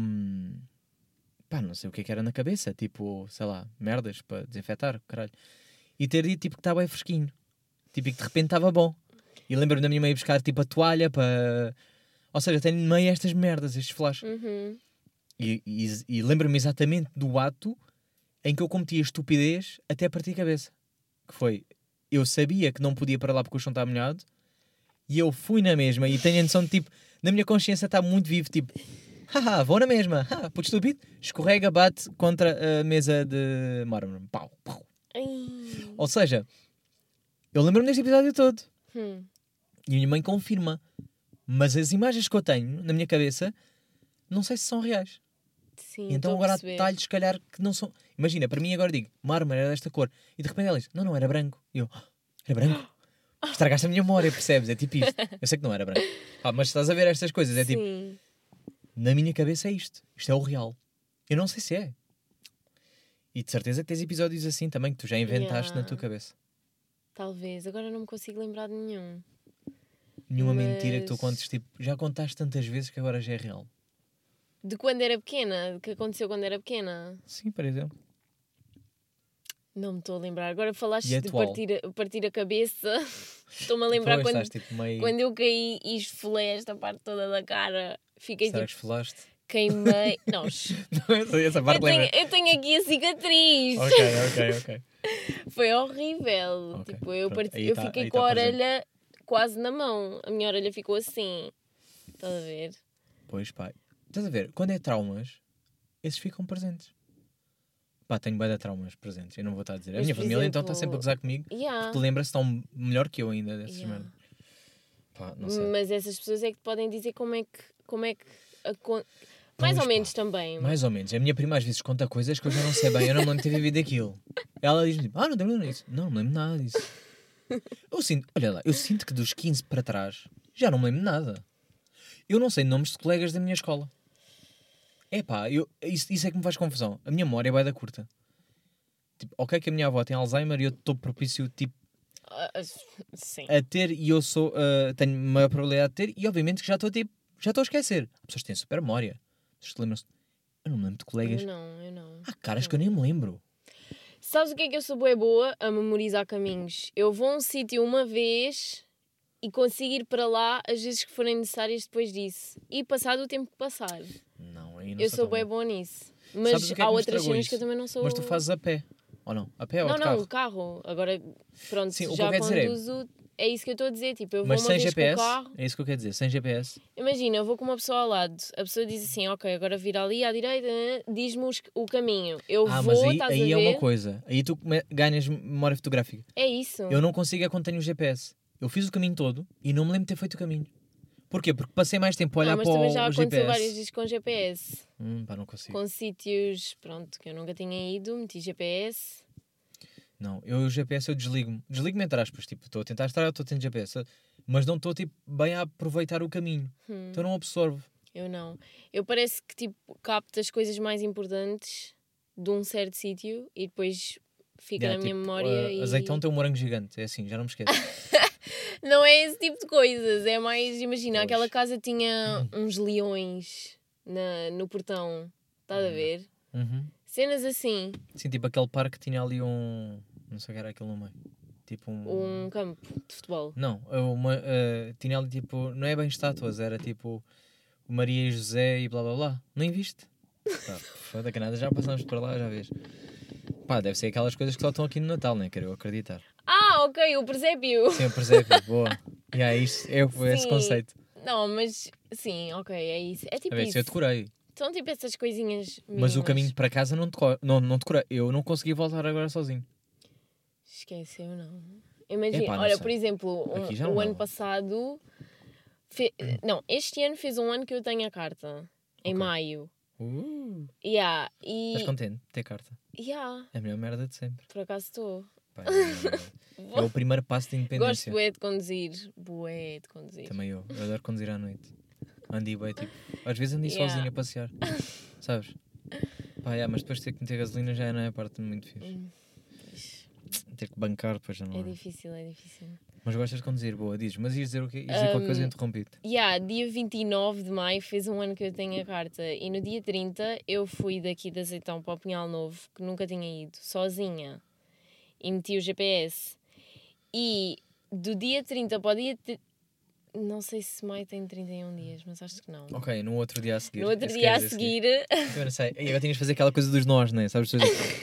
pá, não sei o que é que era na cabeça, tipo, sei lá, merdas para desinfetar, caralho. E ter dito tipo que estava bem fresquinho, tipo, e que de repente estava bom. E lembro-me da minha mãe buscar tipo a toalha para. Ou seja, tenho meio estas merdas, estes flashes. Uhum. E, e, e lembro-me exatamente do ato em que eu cometi a estupidez até partir a cabeça. Que foi, eu sabia que não podia para lá porque o chão estava molhado e eu fui na mesma e tenho a noção de tipo, na minha consciência está muito vivo, tipo, haha, vou na mesma, haha, puto estúpido, escorrega, bate contra a mesa de mármore. Pau, pau. Ai. Ou seja, eu lembro-me deste episódio todo Hum. e a minha mãe confirma, mas as imagens que eu tenho na minha cabeça não sei se são reais. Sim, então agora há detalhes, se calhar, que não são. Imagina, para mim agora digo, mármore era desta cor. E de repente ela diz, não, não, era branco. E eu, "Ah, era branco? Estragaste a minha memória, percebes? É tipo isto. Eu sei que não era branco. Ah, mas estás a ver estas coisas, é tipo, Sim. Na minha cabeça é isto. Isto é o real. Eu não sei se é. E de certeza que tens episódios assim também que tu já inventaste na Yeah. tua cabeça. Talvez. Agora não me consigo lembrar de nenhum. Nenhuma mentira que tu Mas- contes, tipo, já contaste tantas vezes que agora já é real. De quando era pequena? Que aconteceu quando era pequena? Sim, por exemplo. Não me estou a lembrar. Agora falaste E de partir a, partir a cabeça. Estou-me a lembrar Pois, quando, estás tipo meio. quando eu caí e esfolei esta parte toda da cara. Fiquei Será que tipo, esfolaste? queimei. Não, Não, essa, essa eu parte tenho, eu tenho aqui a cicatriz. Ok, ok, ok. Foi horrível. Ok, Tipo, eu, Aí eu tá- fiquei aí com tá a orelha quase na mão. A minha orelha ficou assim. Estás a ver? Pois pá, estás a ver? Quando é traumas, esses ficam presentes. Pá, tenho bué de traumas presentes, eu não vou estar a dizer. A minha família então está exemplo, sempre a gozar comigo, Yeah. porque lembra-se tão melhor que eu ainda dessas Yeah. merdas. Pá, não sei. Mas essas pessoas é que te podem dizer como é que. Como é que acon- Mais Pois, ou pá. menos também. Mais ou menos. A minha prima às vezes conta coisas que eu já não sei bem, eu não me lembro de ter vivido aquilo. Ela diz-me tipo, ah, não lembro disso. Não, não lembro nada disso. Eu sinto, olha lá, eu sinto que dos 15 para trás já não me lembro nada. Eu não sei nomes de colegas da minha escola. É pá, eu, isso, isso é que me faz confusão. A minha memória vai da curta. Tipo, ok que a minha avó tem Alzheimer e eu estou propício tipo, sim. a ter e eu sou, ah, tenho uma probabilidade de ter e obviamente que já estou tipo, já estou a esquecer. As pessoas têm super memória. Pessoas lembram-se. Eu não me lembro de colegas. Eu não, eu não. Há caras que eu nem me lembro. Sabes o que é que eu sou boa boa? A memorizar caminhos. Eu vou a um sítio uma vez e consigo ir para lá as vezes que forem necessárias depois disso. E passado o tempo que passar. Não, aí não eu sou bom. boa nisso. Mas é há outras cenas que eu também não sou. Mas tu fazes a pé. Ou não? A pé ou Não, não, carro? o carro. Agora, pronto, Sim, o que eu já quero dizer é- conduzo É isso que eu estou a dizer. Tipo, eu vou Mas uma sem vez GPS, com o carro. é isso que eu quero dizer, sem GPS. Imagina, eu vou com uma pessoa ao lado. A pessoa diz assim, ok, agora vira ali à direita, né, diz-me o caminho. Eu Ah, vou, mas aí, estás aí a é ver? uma coisa. Aí tu ganhas memória fotográfica. É isso. Eu não consigo é quando tenho o GPS. Eu fiz o caminho todo e não me lembro de ter feito o caminho. Porquê? Porque passei mais tempo a olhar Ah, mas para também já o aconteceu GPS. várias vezes com GPS. Hum, pá, não consigo. Com sítios, pronto, que eu nunca tinha ido, meti GPS. Não, eu o GPS eu desligo-me. Desligo-me entre aspas. Tipo, estou a tentar estar, estou tendo GPS. Mas não estou tipo, bem a aproveitar o caminho. Hum, Então não absorvo. eu não. Eu parece que tipo capto as coisas mais importantes de um certo sítio e depois fica Yeah, na minha tipo, memória ah, e... Azeitão tem um morango gigante. É assim, já não me esqueço. Não é esse tipo de coisas, é mais, imagina, Pois. aquela casa tinha uns leões na, no portão, estás a ver? Uhum. Cenas assim, Sim, tipo aquele parque tinha ali um. Não sei o que era aquilo no meio. Tipo um. um campo de futebol. Não, uma, eh, tinha ali tipo. Não é bem estátuas, era tipo. Maria e José e blá blá blá. Nem viste? Pá, foda que nada, já passamos por lá, já vês. Pá, deve ser aquelas coisas que só estão aqui no Natal, né? Quero acreditar. Ah, ok, o presépio. Sim, o presépio, boa. E é isso, é esse conceito. Não, mas sim, ok, é isso. É A tipo ver se eu isso. decorei. São tipo essas coisinhas. Mas o caminho para casa não, deco- não, não decorei. Eu não consegui voltar agora sozinho. Esqueceu, não. Imagina, Epá, não olha, sei. por exemplo, um- Aqui já o ano dava. passado. fe- Não, este ano fez um ano que eu tenho a carta. Em Ok. maio. Uh, Yeah, e. estás contente de ter carta? Yeah, É a melhor merda de sempre. por acaso estou. É, é o primeiro passo de Gosto independência. bué de conduzir. Bué de conduzir. Também eu. Eu adoro conduzir à noite. Andi bem, tipo. Às vezes andi Yeah. sozinho a passear. Sabes? Pá, yeah, mas depois ter que meter gasolina já não é a parte muito fixe. Hum, Ter que bancar depois já não é é. difícil, é difícil. Mas gostas de conduzir, boa, dizes. Mas ias dizer o quê? Ias dizer qualquer coisa e Um, interrompido. Yeah, dia 29 de maio fez um ano que eu tenho a carta e no dia 30 eu fui daqui de Azeitão para o Pinhal Novo, que nunca tinha ido, sozinha. E meti o GPS. E do dia 30 para o dia. Não sei se maio tem 31 dias, mas acho que não. Ok, no outro dia a seguir. No outro dia a queres seguir, Eu não sei. E agora tinhas de fazer aquela coisa dos nós, né? Sabes?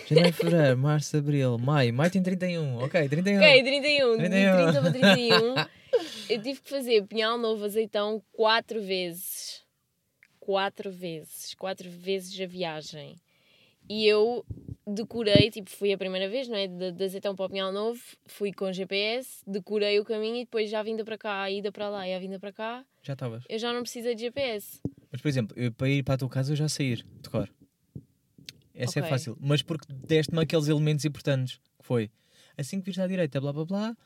Janeiro, fevereiro, março, abril, maio. Maio tem 31. Ok, 31. ok, 31, de 31. 30 para 31, eu tive que fazer Pinhal Novo Azeitão quatro vezes. Quatro vezes. Quatro vezes a viagem. E eu decorei, tipo, fui a primeira vez, não é? De, de Azeitão para o Pinhal Novo, fui com GPS, decorei o caminho e depois já a vinda para cá, a ida para lá e a vinda para cá, Já estavas. eu já não precisei de GPS. Mas, por exemplo, eu, para ir para a tua casa eu já sair de cor. Essa é Ok. fácil. Mas porque deste-me aqueles elementos importantes. Que foi, assim que vires à direita, blá blá blá,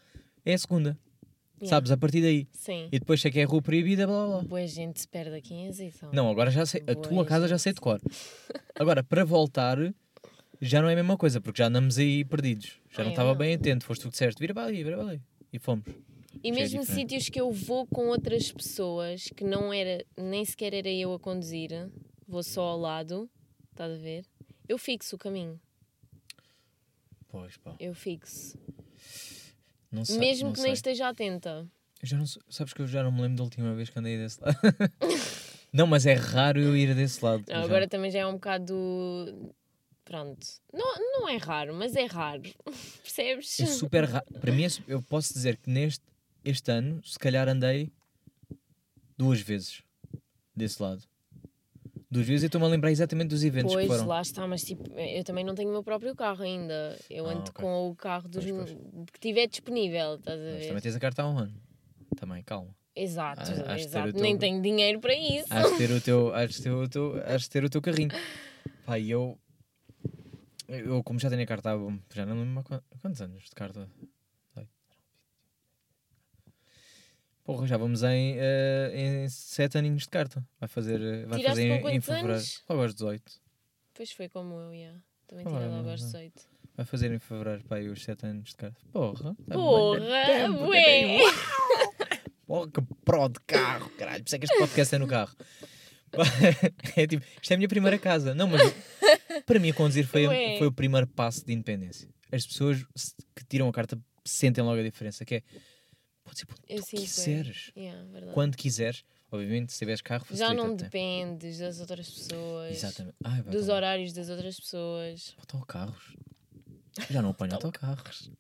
é a segunda. Yeah. Sabes? A partir daí. Sim. E depois sei que é rua proibida, blá blá blá. Boa gente se perde aqui em Azeitão. Não, agora já sei. A Boa tua casa já sei de cor. Agora, para voltar, já não é a mesma coisa, porque já andamos aí perdidos. Já Ah, não estava bem atento. Foste tu que disseste, vira para ali, vira para ali. E fomos. E Já é mesmo diferente. sítios que eu vou com outras pessoas que não era, nem sequer era eu a conduzir, vou só ao lado, estás a ver? Eu fixo o caminho, Pois, pá. eu fixo. Não mesmo não que nem sei. esteja atenta. Eu já não sabes que eu já não me lembro da última vez que andei desse lado. não, mas é raro eu ir desse lado. Não, agora também já é um bocado. Pronto. Não, não é raro, mas é raro. Percebes? É super raro. Para mim, é eu posso dizer que neste este ano, se calhar andei duas vezes desse lado. Duas vezes eu estou-me a lembrar exatamente dos eventos Pois, que foram. lá está, mas tipo, eu também não tenho o meu próprio carro ainda. Eu Ah, ando ok. com o carro dos Pois, que tiver disponível, estás a Mas ver? também tens a carta há um ano. Também, calma. Exato, Ah, exato. teu- Nem tenho dinheiro para isso. Has de ter o teu, has de ter o teu, has de ter o teu carrinho. Pá, eu, eu, como já tenho a carta, já não lembro quantos anos de carta. Porra, já vamos em, eh, em sete aninhos de carta. Vai fazer, eh, vai Tiraste fazer em, em fevereiro. anos? Logo aos 18. Pois foi como eu, yeah. Também Ah, tirei logo aos não. 18. Vai fazer em fevereiro, pá, aí os sete anos de carta. Porra! é Porra, tenho. Porra, que pró de carro, caralho. Por isso é que este podcast é no carro. É tipo, isto é a minha primeira casa. Não, mas para mim a conduzir foi, Ué. foi o primeiro passo de independência. As pessoas que tiram a carta sentem logo a diferença, que é pode ser quando tu é. quiseres. Yeah, verdade. Quando quiseres. Obviamente, se tiveres carro, Já não dependes das outras pessoas, Exatamente. Ai, dos tomar. horários das outras pessoas. Autocarros. Já não aponho autocarros.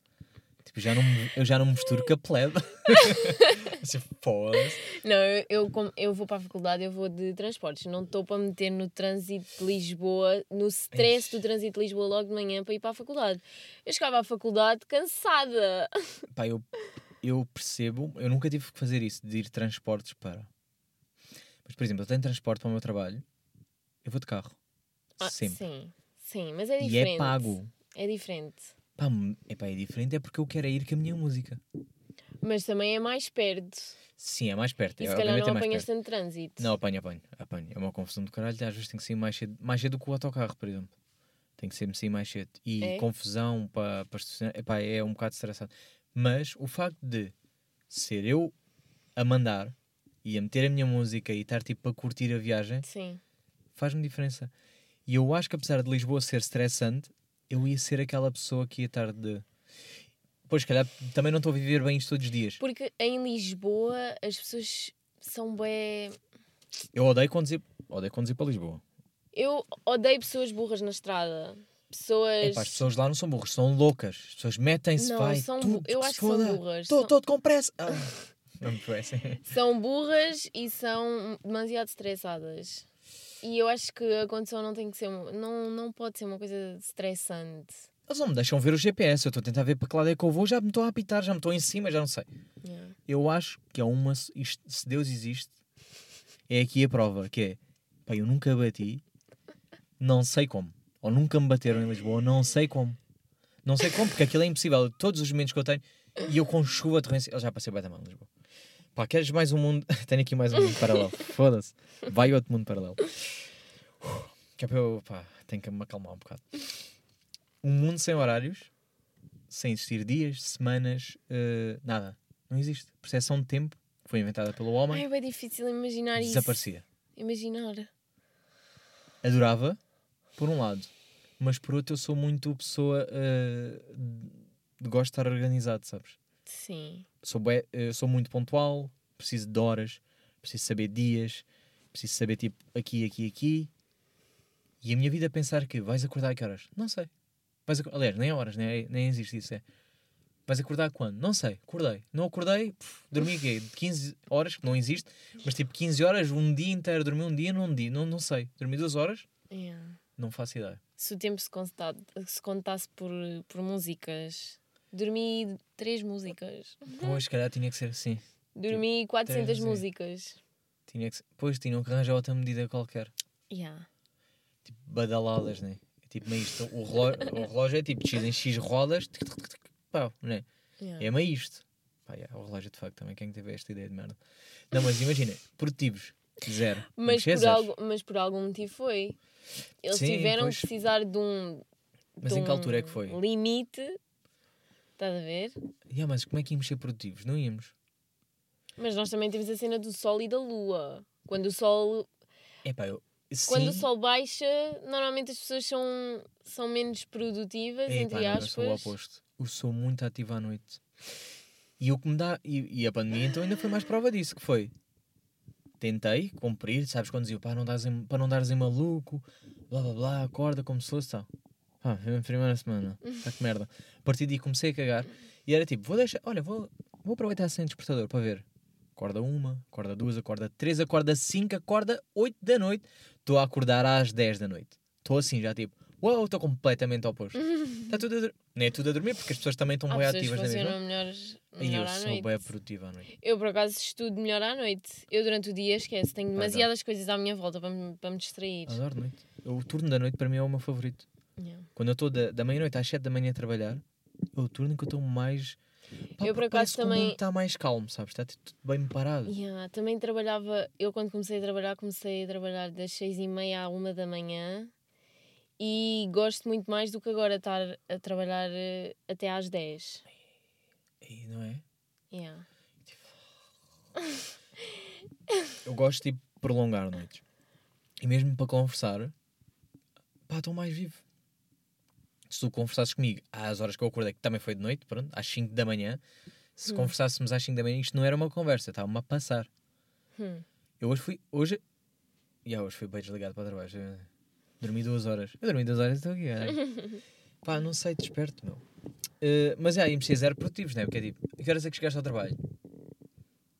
Tipo, já não, eu já não misturo com a plebe. Assim, Foda-se. Não, eu, eu, como- eu vou para a faculdade, eu vou de transportes. Não estou para meter no trânsito de Lisboa, no stress do trânsito de Lisboa logo de manhã para ir para a faculdade. Eu chegava à faculdade cansada. Pá, eu, eu percebo, eu nunca tive que fazer isso, de ir transportes para. Mas, por exemplo, eu tenho transporte para o meu trabalho, eu vou de carro. Ah, Sempre. Sim, sim, mas é e diferente. é pago. É diferente. Pá, epá, é diferente, é porque eu quero é ir com a minha música. Mas também é mais perto. Sim, é mais perto. E é, se calhar obviamente não é apanhas tanto trânsito. Não, apanho, apanho, apanho. É uma confusão do caralho. Às vezes tem que sair mais cedo, mais cedo que o autocarro, por exemplo. Tem que sempre sair mais cedo. E É? confusão para, estacionar. Epá, é um bocado estressado. Mas o facto de ser eu a mandar e a meter a minha música e estar tipo a curtir a viagem faz-me diferença. E eu acho que apesar de Lisboa ser estressante, eu ia ser aquela pessoa que ia estar de. Pois, se calhar também não estou a viver bem isto todos os dias. Porque em Lisboa as pessoas são bem. Eu odeio conduzir, odeio conduzir para Lisboa. Eu odeio pessoas burras na estrada. Pessoas. Epá, as pessoas lá não são burras, são loucas. As pessoas metem-se, Não, vai, são tudo eu que acho se que são foda. burras. Estou São- todo com pressa. Ah, não me parece. são burras e são demasiado estressadas. E eu acho que a condução não tem que ser. Não, não pode ser uma coisa estressante. Eles não me deixam ver o GPS. Eu estou a tentar ver para que lado é que eu vou, já me estou a apitar, já me estou em cima, já não sei. Yeah. Eu acho que é uma. isto- se Deus existe, é aqui a prova: que é, pá, eu nunca bati, não sei como. Ou nunca me bateram em Lisboa, não sei como. Não sei como, porque aquilo é impossível. Todos os momentos que eu tenho, e eu com chuva torrencial. Eu já passei bem da mão em Lisboa. Pá, queres mais um mundo? tenho aqui mais um mundo paralelo. Foda-se. Vai outro mundo paralelo. Que é para eu, pá, tenho que me acalmar um bocado. Um mundo sem horários, sem existir dias, semanas, eh, nada. Não existe. Percepção de tempo que foi inventada pelo Ai, homem é bem difícil imaginar isso. desaparecia. Imaginar. Adorava, por um lado, mas por outro eu sou muito pessoa eh, de gosto de estar organizado, sabes? Sim. Sou, eh, sou muito pontual, preciso de horas, preciso saber dias, preciso saber tipo aqui, aqui, aqui. E a minha vida é pensar que vais acordar a que horas? Não sei. Vais acor- Aliás, nem horas, nem, nem existe isso. É. Vais acordar quando? Não sei. Acordei. Não acordei, pff, dormi o quê? 15 horas, que não existe, mas tipo 15 horas, um dia inteiro, dormi um dia, num dia, não, não sei. Dormi duas horas, Yeah. não faço ideia. Se o tempo se, conta- se contasse por, por músicas. Dormi três músicas. Pois, se calhar tinha que ser assim. Dormi 400 sim. músicas. Tinha que ser. Pois, tinham que arranjar outra medida qualquer. Yeah. tipo badaladas, né? É tipo meio isto. O relógio, o relógio é tipo X em X rodas, tic, tic, tic, tic, pá, né? Yeah. É meio isto. Pá, yeah, o relógio de facto também, quem teve esta ideia de merda. Não, mas imagina, produtivos, zero. Mas Mexer, por, algo, mas por algum motivo foi. Eles Sim, tiveram pois. que precisar de um. Mas de em que altura é que foi? Limite. Estás a ver? Yeah, mas como é que íamos ser produtivos? Não íamos. Mas nós também temos a cena do Sol e da Lua. Quando o Sol, É pá, eu. Sim, quando o Sol baixa, normalmente as pessoas são, são menos produtivas, Epá, entre eu aspas. sou o oposto. Eu sou muito ativo à noite. E o que me dá. E, e a pandemia então ainda foi mais prova disso, que foi. Tentei cumprir, sabes quando dizia, pá, não dares em, para não dares em maluco, blá blá blá, acorda como se fosse tal. Pá, foi a primeira semana, tá que merda. A partir daí comecei a cagar e era tipo, vou deixar, olha, vou, vou aproveitar sem despertador para ver. Acorda uma, acorda duas, acorda três, acorda cinco, acorda oito da noite. Estou a acordar às 10 da noite. Estou assim já tipo, uau, estou completamente oposto. Está tudo a dormir. Nem é tudo a dormir, porque as pessoas também estão bem ativas na mesma. melhor, E melhor eu à sou noite. bem produtiva à noite. Eu, por acaso, estudo melhor à noite. Eu, durante o dia, esquece. Tenho dar. demasiadas coisas à minha volta para me, para me distrair. Adoro noite. O turno da noite para mim é o meu favorito. Yeah. Quando eu estou da, da meia-noite às 7 da manhã a trabalhar, é o turno em que eu estou mais. Pá, Eu, por acaso, o também- mundo está mais calmo, sabes? Está tudo bem parado. Yeah, Também trabalhava, eu quando comecei a trabalhar, comecei a trabalhar das seis e meia à uma da manhã e gosto muito mais do que agora estar a trabalhar eh, até às 10. E não é? Yeah. Eu gosto de tipo, prolongar noites. E mesmo para conversar, pá, estou mais vivo. Se tu conversasses comigo às horas que eu acordei, que também foi de noite, pronto, às 5 da manhã, se Hum. conversássemos às 5 da manhã, isto não era uma conversa, estava-me a passar. Hum. Eu hoje fui, hoje, yeah, hoje fui bem desligado para o trabalho. Eu Dormi duas horas. Eu dormi duas horas, estou aqui. Pá, não sei, desperto, meu. Eh, mas é, íamos ser zero produtivos, não é? Porque é tipo, a que horas é que chegaste ao trabalho?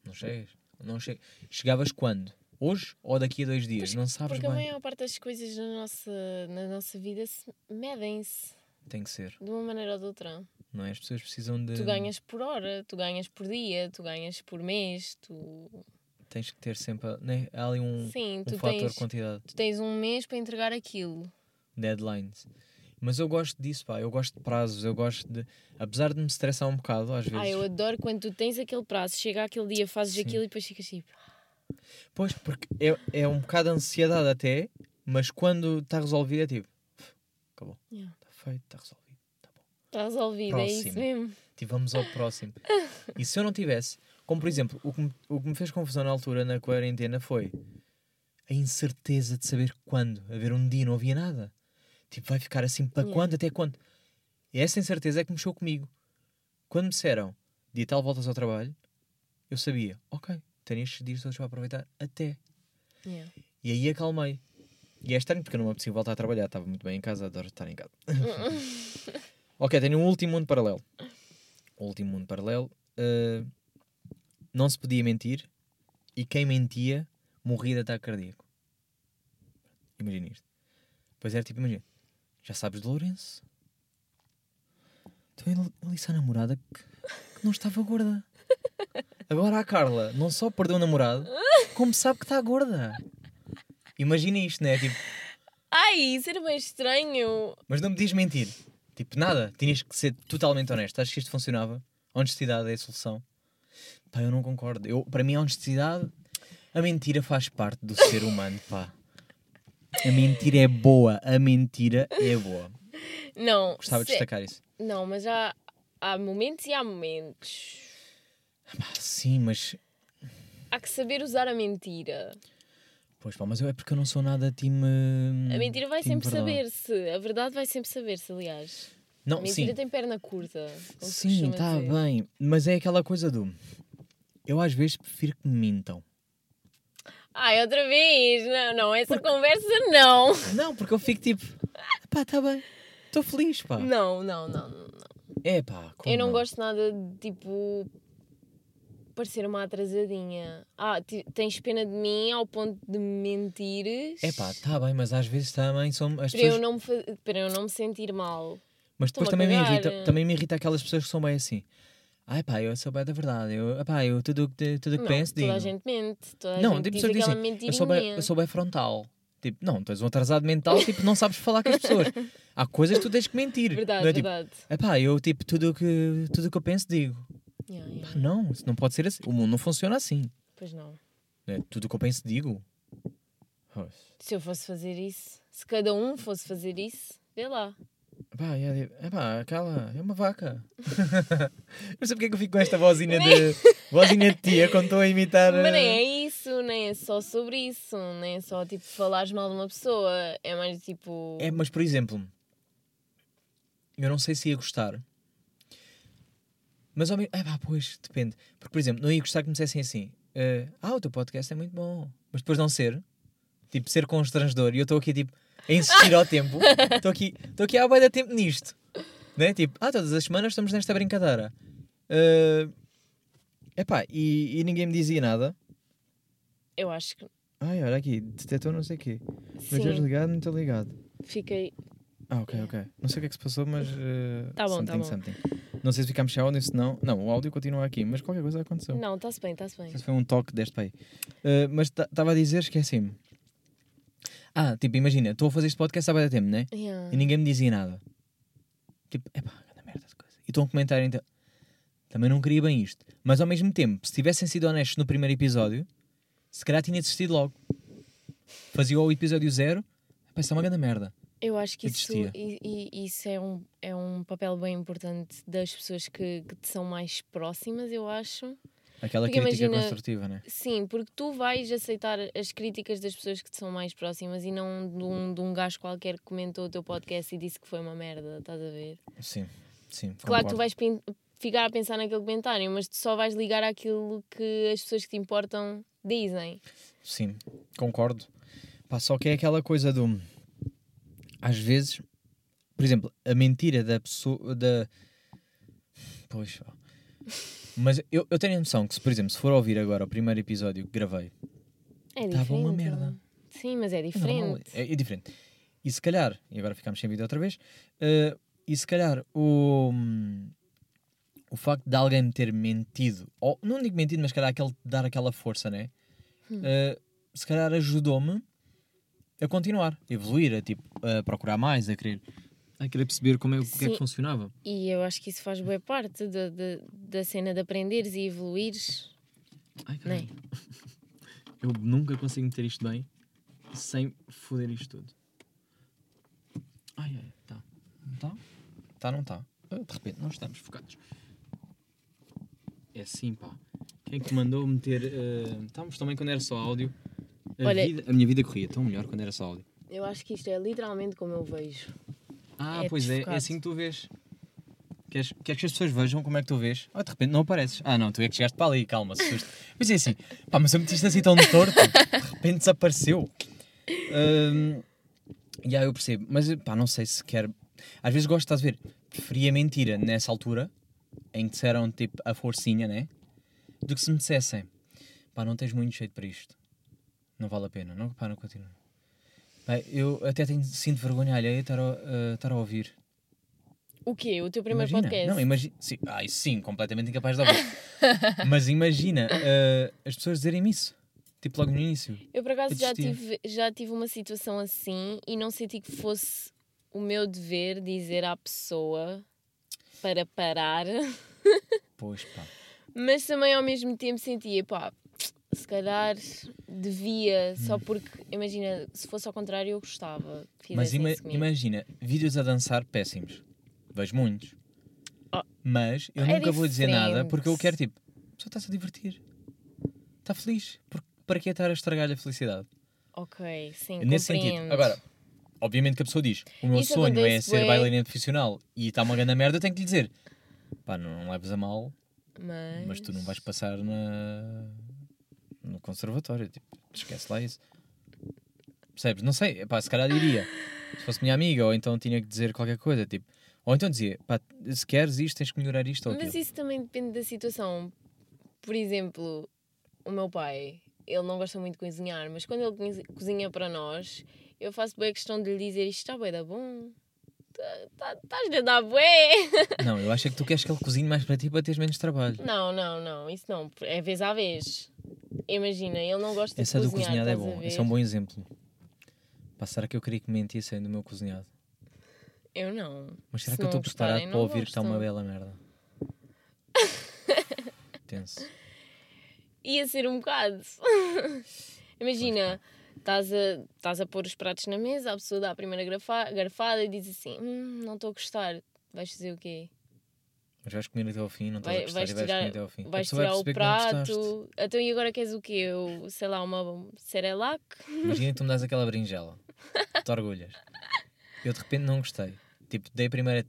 Não chegas. Não chegas. Chegavas quando? Hoje ou daqui a dois dias? Pois, não sabes Porque a bem. maior parte das coisas na nossa, na nossa vida se medem-se Tem que ser, de uma maneira ou de outra. não é? As pessoas precisam de. Tu ganhas por hora, tu ganhas por dia, tu ganhas por mês, tu. Tens que ter sempre. Né? Há ali um, Sim, um fator tens, quantidade. tu tens um mês para entregar aquilo. Deadlines. Mas eu gosto disso, pá. Eu gosto de prazos. Eu gosto de. Apesar de me estressar um bocado, às vezes. Ah, eu adoro quando tu tens aquele prazo, chega aquele dia, fazes Sim. aquilo e depois ficas tipo. Pois, porque é, é um bocado de ansiedade até, mas quando está resolvido é tipo. Acabou. Yeah. Está feito, está resolvido. Tá bom. Está resolvido, é isso Próximo. mesmo. Tipo, vamos ao próximo. E se eu não tivesse, como por exemplo, o que me, o que me fez confusão na altura, na quarentena, foi a incerteza de saber quando. Haver um dia não havia nada. Tipo, vai ficar assim para Yeah. quando, até quando? E essa incerteza é que mexeu comigo. Quando me disseram, dia tal voltas ao trabalho, eu sabia, ok, tenho estes dias todos para aproveitar até. Yeah. E aí acalmei. E é estranho porque eu não me apetecia voltar a trabalhar, estava muito bem em casa, adoro estar em casa. ok, tenho um último mundo paralelo. O último mundo paralelo. uh, não se podia mentir e quem mentia morria de ataque cardíaco. Imagina isto. Pois era tipo, imagina, já sabes de Lourenço? Então ele, disse à namorada que, que não estava gorda. Agora a Carla não só perdeu o namorado, como sabe que está gorda. Imagina isto, né? Tipo, Ai, isso era bem estranho. mas não me diz mentir. Tipo, nada. Tinhas que ser totalmente honesto. Achas que isto funcionava? Honestidade é a solução. Pá, eu não concordo. Eu, para mim, a honestidade. A mentira faz parte do ser humano, pá. A mentira é boa. A mentira é boa. Não, Gostava de se- destacar isso. não, mas há, há momentos e há momentos. Pá, sim, mas. Há que saber usar a mentira. Pois pá, mas eu, é porque eu não sou nada time. A mentira vai sempre saber-se. A verdade vai sempre saber-se, aliás. Não, a mentira sim. tem perna curta. Sim, está bem. Mas é aquela coisa do. Eu às vezes prefiro que me mintam. Ai, outra vez! Não, não, essa conversa não. Não, porque eu fico tipo. Pá, está bem. Estou feliz, pá. Não, não, não, não. não. É pá. Eu não gosto nada de tipo. Parecer uma atrasadinha. Ah, tens pena de mim ao ponto de me mentires. É pá, está bem, mas às vezes também são as Para eu, pessoas. não me para eu não me sentir mal. Mas depois também me, irrita, também me irrita aquelas pessoas que são bem assim. Ai pá, eu sou bem da verdade. Eu, epá, eu tudo o que tudo que não, penso toda digo. a gente mente. Toda a não, gente tipo, diz pessoas dizem, eu sou, bem, eu sou bem frontal. Tipo, não, tu és um atrasado mental, tipo, não sabes falar com as pessoas. Há coisas que tu tens que mentir. Verdade, não é, tipo, verdade. epá, eu tipo, tudo o que, tudo o que eu penso digo. Yeah, yeah. não, isso não pode ser assim. O mundo não funciona assim. Pois não. é? Tudo o que eu penso digo. Se eu fosse fazer isso, se cada um fosse fazer isso, vê lá. Pá, é, é pá, aquela é uma vaca. não sei porque é que eu fico com esta vozinha de vozinha de tia quando estou a imitar. Mas nem eh, é isso, nem é só sobre isso, nem é só tipo falares mal de uma pessoa, é mais tipo. É, mas por exemplo, eu não sei se ia gostar. Mas ao mesmo. É pá, pois, depende. Porque, por exemplo, não ia gostar que me dissessem assim: eh, Ah, o teu podcast é muito bom. Mas depois não ser. Tipo, ser constrangedor. E eu estou aqui, tipo, a insistir ao tempo. Estou aqui, estou aqui há bué de tempo nisto. Né? Tipo, ah, todas as semanas estamos nesta brincadeira. É epá, e, e ninguém me dizia nada. Eu acho que Ai, olha aqui, detectou não sei o quê. Mas sim, ligado, não estou ligado. fiquei. Ah, ok, ok. Não sei o que é que se passou, mas. Uh, Tá bom, tá something, bom. something. Não sei se ficámos sem áudio, se não. Não, o áudio continua aqui, mas qualquer coisa aconteceu. Não, está-se bem, está-se bem. Esse foi um toque deste pai. Uh, mas estava a dizer, esqueci-me. Ah, tipo, imagina, estou a fazer este podcast há bastante tempo, né? Yeah. E ninguém me dizia nada. Tipo, epá, grande merda de coisa. E estão a comentar então. Também não queria bem isto. Mas ao mesmo tempo, se tivessem sido honestos no primeiro episódio, se calhar tinha desistido logo. Fazia o episódio zero, epá, isso é uma grande merda. Eu acho que isso, i- i- isso é, um, é um papel bem importante das pessoas que, que te são mais próximas, eu acho. Aquela Porque crítica imagina- construtiva, né? Sim, porque tu vais aceitar as críticas das pessoas que te são mais próximas e não de um, de um gajo qualquer que comentou o teu podcast e disse que foi uma merda, estás a ver? Sim, sim. Claro que tu vais ficar a pensar naquele comentário, mas tu só vais ligar àquilo que as pessoas que te importam dizem. Sim, concordo. Pá, só que é aquela coisa do. Às vezes, por exemplo, a mentira da pessoa. Da... Pois. Mas eu, eu tenho a noção que, se, por exemplo, se for ouvir agora o primeiro episódio que gravei, É. Estava uma merda. Sim, mas é é diferente. é, é diferente. E se calhar, e agora ficamos sem vídeo outra vez, eh, e se calhar o, o facto de alguém me ter mentido, ou não digo mentido, mas se calhar aquele, dar aquela força, né? Hum. Eh, se calhar ajudou-me a continuar, a evoluir, a, tipo, a procurar mais, a querer, a querer perceber como é, o que é que funcionava. E eu acho que isso faz boa parte da, da, da cena de aprenderes e evoluires. Ai, é? caralho. Eu nunca consigo meter isto bem sem foder isto tudo. Ai, ai, tá. Não tá? Tá, não tá. Ah, De repente, não estamos focados. É assim, pá. Quem é que mandou meter. eh, Estávamos também quando era só áudio. A, Olha- vida- a minha vida corria tão melhor quando era só áudio. Eu acho que isto é literalmente como eu vejo. Ah, É pois é, é desfocado. assim que tu vês. Queres, queres que as pessoas vejam como é que tu vês? Ah, de repente não apareces. Ah, não, tu é que chegaste para ali, calma, susto. Mas é assim, pá, mas eu metiste assim tão torto, de repente desapareceu. Hum, e aí eu percebo, mas pá, não sei se quer. Às vezes gosto, estás a ver, preferia mentira nessa altura, em que disseram tipo a forcinha, né? Do que se me dissessem, pá, não tens muito jeito para isto. Não vale a pena, não, pá, não continua. Pá, eu até tenho, sinto vergonha alheia estar a, a- estar a ouvir. O quê? O teu primeiro imagina, podcast? Não, imagina. Sim, isso sim, completamente incapaz de ouvir. Mas imagina eh, as pessoas dizerem-me isso. Tipo logo no início. Eu por acaso já tive, já tive uma situação assim e não senti que fosse o meu dever dizer à pessoa para parar, Pois pá. mas também ao mesmo tempo sentia, pá, se calhar devia, só porque, imagina, se fosse ao contrário eu gostava Mas ima- imagina, vídeos a dançar péssimos. Vejo muitos. Oh. Mas eu É nunca vou dizer nada diferente. porque eu quero tipo, pessoa está-se a divertir. Está feliz. Por, para que estar a estragar a felicidade? Ok, sim, Nesse compreendo. sentido. Agora, obviamente que a pessoa diz: o meu Isso sonho é ser bailarina profissional e está uma grande merda, eu tenho que lhe dizer: pá, não, não leves a mal, mas... mas tu não vais passar na... no conservatório. Tipo, esquece lá isso. Percebes? Não sei, pá, se calhar diria. Se fosse minha amiga, ou então tinha que dizer qualquer coisa, tipo. Ou então dizia, pá, se queres isto, tens que melhorar isto ou aquilo. Mas isso também depende da situação. Por exemplo, o meu pai, ele não gosta muito de cozinhar, mas quando ele cozi- cozinha para nós, eu faço bem questão de lhe dizer isto está bem, da bom. Tá- tá- Estás a dar bué. Não, eu acho é que tu queres que ele cozinhe mais para ti para teres menos trabalho. Não, não, não, isso não. É vez à vez. Imagina, ele não gosta Essa de do cozinhar. cozinhado é estás a bom. Esse é um bom exemplo. Será que eu queria que mentissem do meu cozinhado? Eu não. Mas será Se que eu estou preparado para ouvir que está uma gostam. bela merda? Tenso. Ia ser um bocado. Imagina, estás a, estás a pôr os pratos na mesa, a pessoa dá a primeira garfa- garfada e diz assim: hum, não estou a gostar. Vais fazer o quê? Mas vais comer até ao fim, não estás a Vai- gostar vais e vais tirar- comer até ao fim. A Vais pessoa vai tirar o prato. Então e agora queres o quê? Eu, sei lá, uma Cerelac? Imagina que tu me dás aquela berinjela. Te orgulhas. Eu de repente não gostei. Tipo, dei a primeira.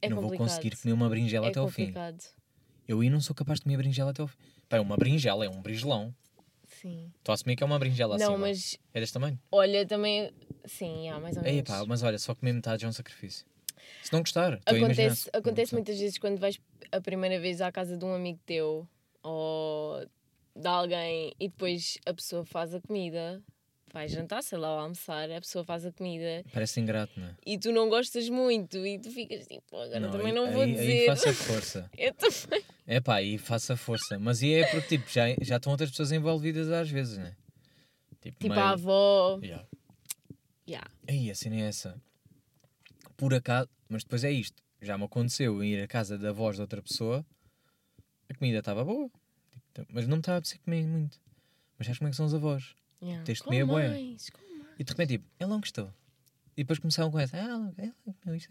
É não vou complicado. conseguir comer uma berinjela É até ao fim. complicado. Eu aí não sou capaz de comer berinjela até ao fim. Pá, é uma berinjela, é um brinjelão. Sim. Estou a assumir que é uma berinjela assim. não, vá. mas É deste tamanho? olha, também. Sim, há mais ou Ei, menos. pá, mas olha, só comer metade é um sacrifício. Se não gostar, a. Acontece, não acontece muitas vezes quando vais a primeira vez à casa de um amigo teu ou de alguém e depois a pessoa faz a comida, vai jantar, sei lá, ou almoçar, a pessoa faz a comida Parece ingrato, não é? e tu não gostas muito e tu ficas tipo, agora também aí- não vou aí, dizer. Aí faça força. Eu também. É pá, aí faça força. Mas e é porque, tipo, já, já estão outras pessoas envolvidas às vezes, né? Tipo, Tipo meio- a avó. Yeah. Yeah. Aí, a cena é essa. Por acaso, mas depois é isto. Já me aconteceu ir à casa da voz de outra pessoa, a comida estava boa, tipo, mas não me estava a apetecer comer muito. Mas sabes como é que são os avós? Yeah. Tens de Com comer mais. E de repente, tipo, ele não gostou. E depois começaram com essa, ah, comeu isto,